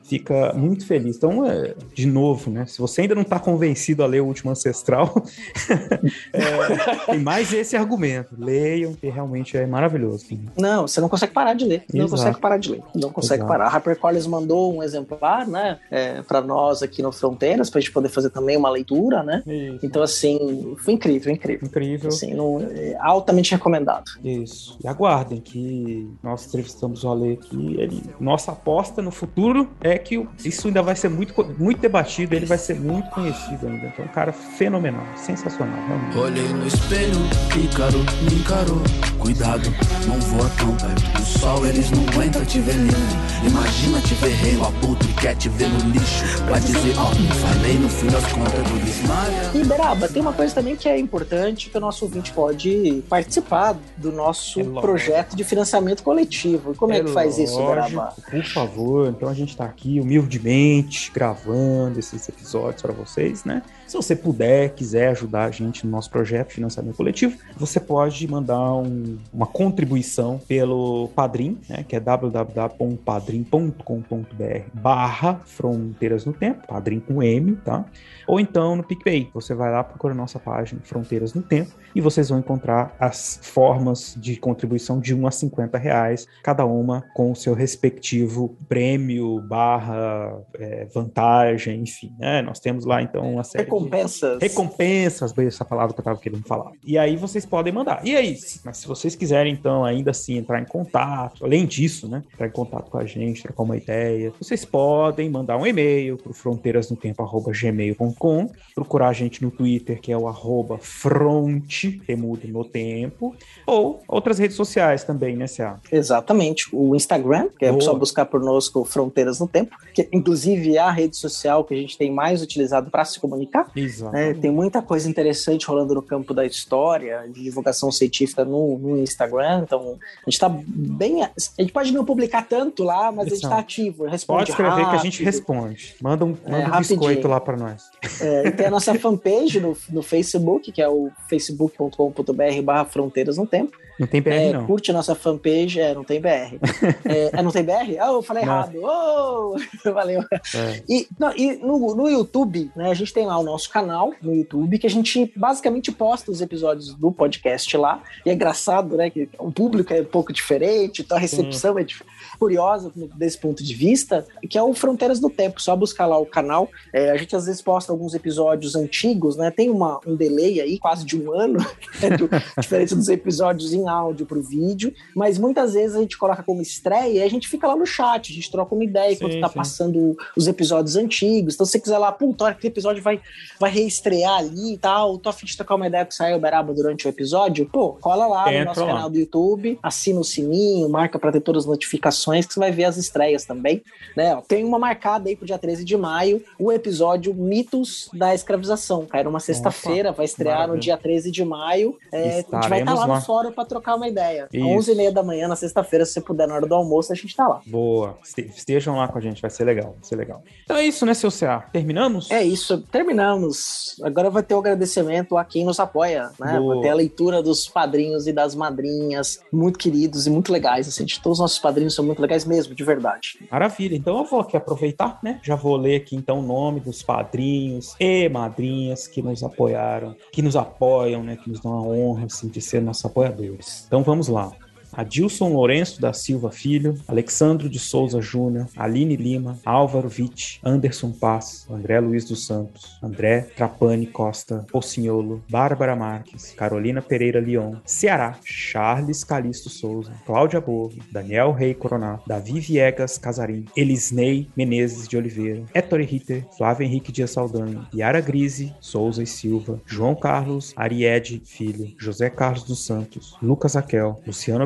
fica muito feliz. Então, é, de novo, né, se você ainda não está convencido a ler o Último Ancestral, é, tem mais esse argumento, leiam, que realmente é maravilhoso. Não, você não consegue parar de ler. Não Exato. consegue parar de ler. Não consegue Exato. parar. A HarperCollins mandou um exemplar, né, é, para nós aqui no Fronteiras, pra gente poder fazer também uma leitura, né? Então, assim, foi incrível, incrível. Incrível. Assim, não- é altamente recomendado. Isso. E aguardem que nós entrevistamos o Ale aqui. Ele, nossa aposta no futuro é que isso ainda vai ser muito, muito debatido, ele vai ser muito conhecido ainda. Então, um cara fenomenal, sensacional, realmente. Olhei no espelho, Ícaro me encarou. Cuidado, não voa tão perto do sol, eles não aguentam te ver lindo. Imagina te ver rei, o abutre quer te ver no lixo. Vai dizer, ó, não falei no fim das contas do desmaia. E Beraba, tem uma coisa também que é importante que o nosso ouvinte pode participar do nosso projeto de financiamento coletivo. E como é, que faz isso, lógico, Beraba? Por favor, então a gente tá aqui humildemente gravando esses episódios para vocês, né? Se você puder, quiser ajudar a gente no nosso projeto de financiamento coletivo, você pode mandar um- uma contribuição pelo Padrim, né? Que é www.padrim.com.br barra Fronteiras no Tempo, Padrim com M, tá? Ou então no PicPay, você vai lá, procura a nossa página Fronteiras no Tempo e vocês vão encontrar as formas de contribuição de 1 a 50 reais, cada uma com o seu respectivo prêmio, barra, é, vantagem, enfim, né? Nós temos lá então uma série Recompensas. recompensas, bem essa palavra que eu tava querendo falar. E aí vocês podem mandar. E aí, mas se vocês quiserem então ainda assim entrar em contato, além disso, né, entrar em contato com a gente, trocar uma ideia, vocês podem mandar um e-mail pro fronteirasnotempo@gmail.com, procurar a gente no Twitter, que é o arroba fronte, temudo no tempo, ou outras redes sociais também, né, Cia? Exatamente. O Instagram, que é Boa. só buscar por conosco Fronteiras no Tempo, que inclusive é a rede social que a gente tem mais utilizado para se comunicar. Exato. né? tem muita coisa interessante rolando no campo da história, de divulgação científica no, no Instagram. Então, a gente tá bem. A gente pode não publicar tanto lá, mas a gente Exato. tá ativo. Responde Pode escrever que a gente rápido. responde. Manda um, manda um rapidinho. biscoito lá para nós. É, e tem a nossa fanpage no, no Facebook, que é o facebook.com.br barra fronteiras no tempo. Não tem BR, É, não. Curte a nossa fanpage, é, não tem BR. é, é, não tem BR? Ah, eu falei errado. Oh! Valeu. É. E, não, e no, no YouTube, né, a gente tem lá o nosso canal no YouTube, que a gente basicamente posta os episódios do podcast lá. E é engraçado, né, que o público é um pouco diferente, então a recepção é dif- curiosa desse ponto de vista, que é o Fronteiras do Tempo. Só buscar lá o canal. É, a gente às vezes posta alguns episódios antigos, né? Tem uma, um delay aí, quase de um ano, né, do- diferente dos episódios em áudio pro vídeo, mas muitas vezes a gente coloca como estreia e a gente fica lá no chat, a gente troca uma ideia enquanto tá sim. passando os episódios antigos. Então, se você quiser lá, puta, olha que episódio vai, vai reestrear ali e tal, tô afim de trocar uma ideia com o Saio Beraba durante o episódio, pô, cola lá Entra no nosso lá. canal do YouTube, assina o sininho, marca pra ter todas as notificações que você vai ver as estreias também, né? Ó, tem uma marcada aí pro dia 13 de maio, o episódio Mitos da Escravização, cara, uma sexta-feira, vai estrear no maravilha. dia 13 de maio, é, a gente vai estar Estaremos lá, lá. no fórum pra trocar uma ideia. Isso. 11h30 da manhã, na sexta-feira, se você puder, na hora do almoço, a gente tá lá. Boa. Este- Estejam lá com a gente, vai ser legal, vai ser legal. Então é isso, né, seu CA? Terminamos? É isso, terminamos. Agora vai ter o agradecimento a quem nos apoia, né? Boa. Vai ter a leitura dos padrinhos e das madrinhas, muito queridos e muito legais. Assim, de todos os nossos padrinhos são muito legais mesmo, de verdade. Maravilha. Então eu vou aqui aproveitar, né? Já vou ler aqui então o nome dos padrinhos e madrinhas que nos apoiaram, que nos apoiam, né? Que nos dão a honra assim, de ser nossos apoiadores. Então vamos lá. Adilson Lourenço da Silva Filho, Alexandro de Souza Júnior, Aline Lima, Álvaro Vitti, Anderson Paz, André Luiz dos Santos, André Trapani Costa, Pocinholo, Bárbara Marques, Carolina Pereira Leon, Ceará, Charles Calixto Souza, Cláudia Bove, Daniel Rei Coronato, Davi Viegas Casarim, Elisnei Menezes de Oliveira, Héctor Ritter, Flávio Henrique Dias Saldanha, Yara Grise, Souza e Silva, João Carlos Ariede Filho, José Carlos dos Santos, Lucas Aquel, Luciano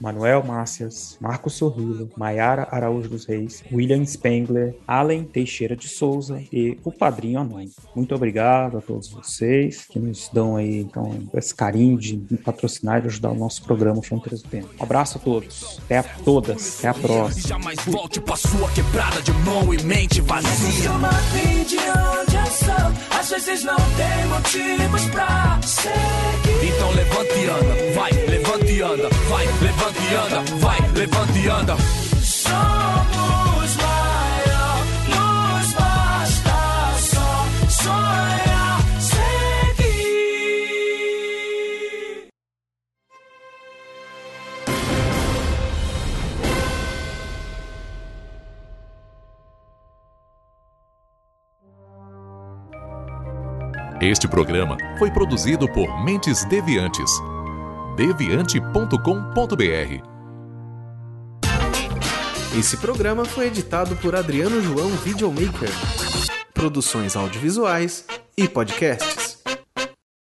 Manuel Mácias, Marcos Sorrilo, Maiara Araújo dos Reis, William Spengler, Allen Teixeira de Souza e o Padrinho Anônimo. Muito obrigado a todos vocês que nos dão aí então esse carinho de me patrocinar e ajudar o nosso programa Fronteiras do Tempo. Um abraço a todos, até a todas, até a próxima. Jamais volte pra sua quebrada de mão e mente vazia. às vezes não tem motivos pra seguir. Então levante e anda, vai, levante anda, vai, levante e anda, vai, levante e anda. Somos maior, nos basta só sonhar, seguir. Este programa foi produzido por Mentes Deviantes. deviante.com.br. Esse programa foi editado por Adriano João Videomaker. Produções audiovisuais e podcasts.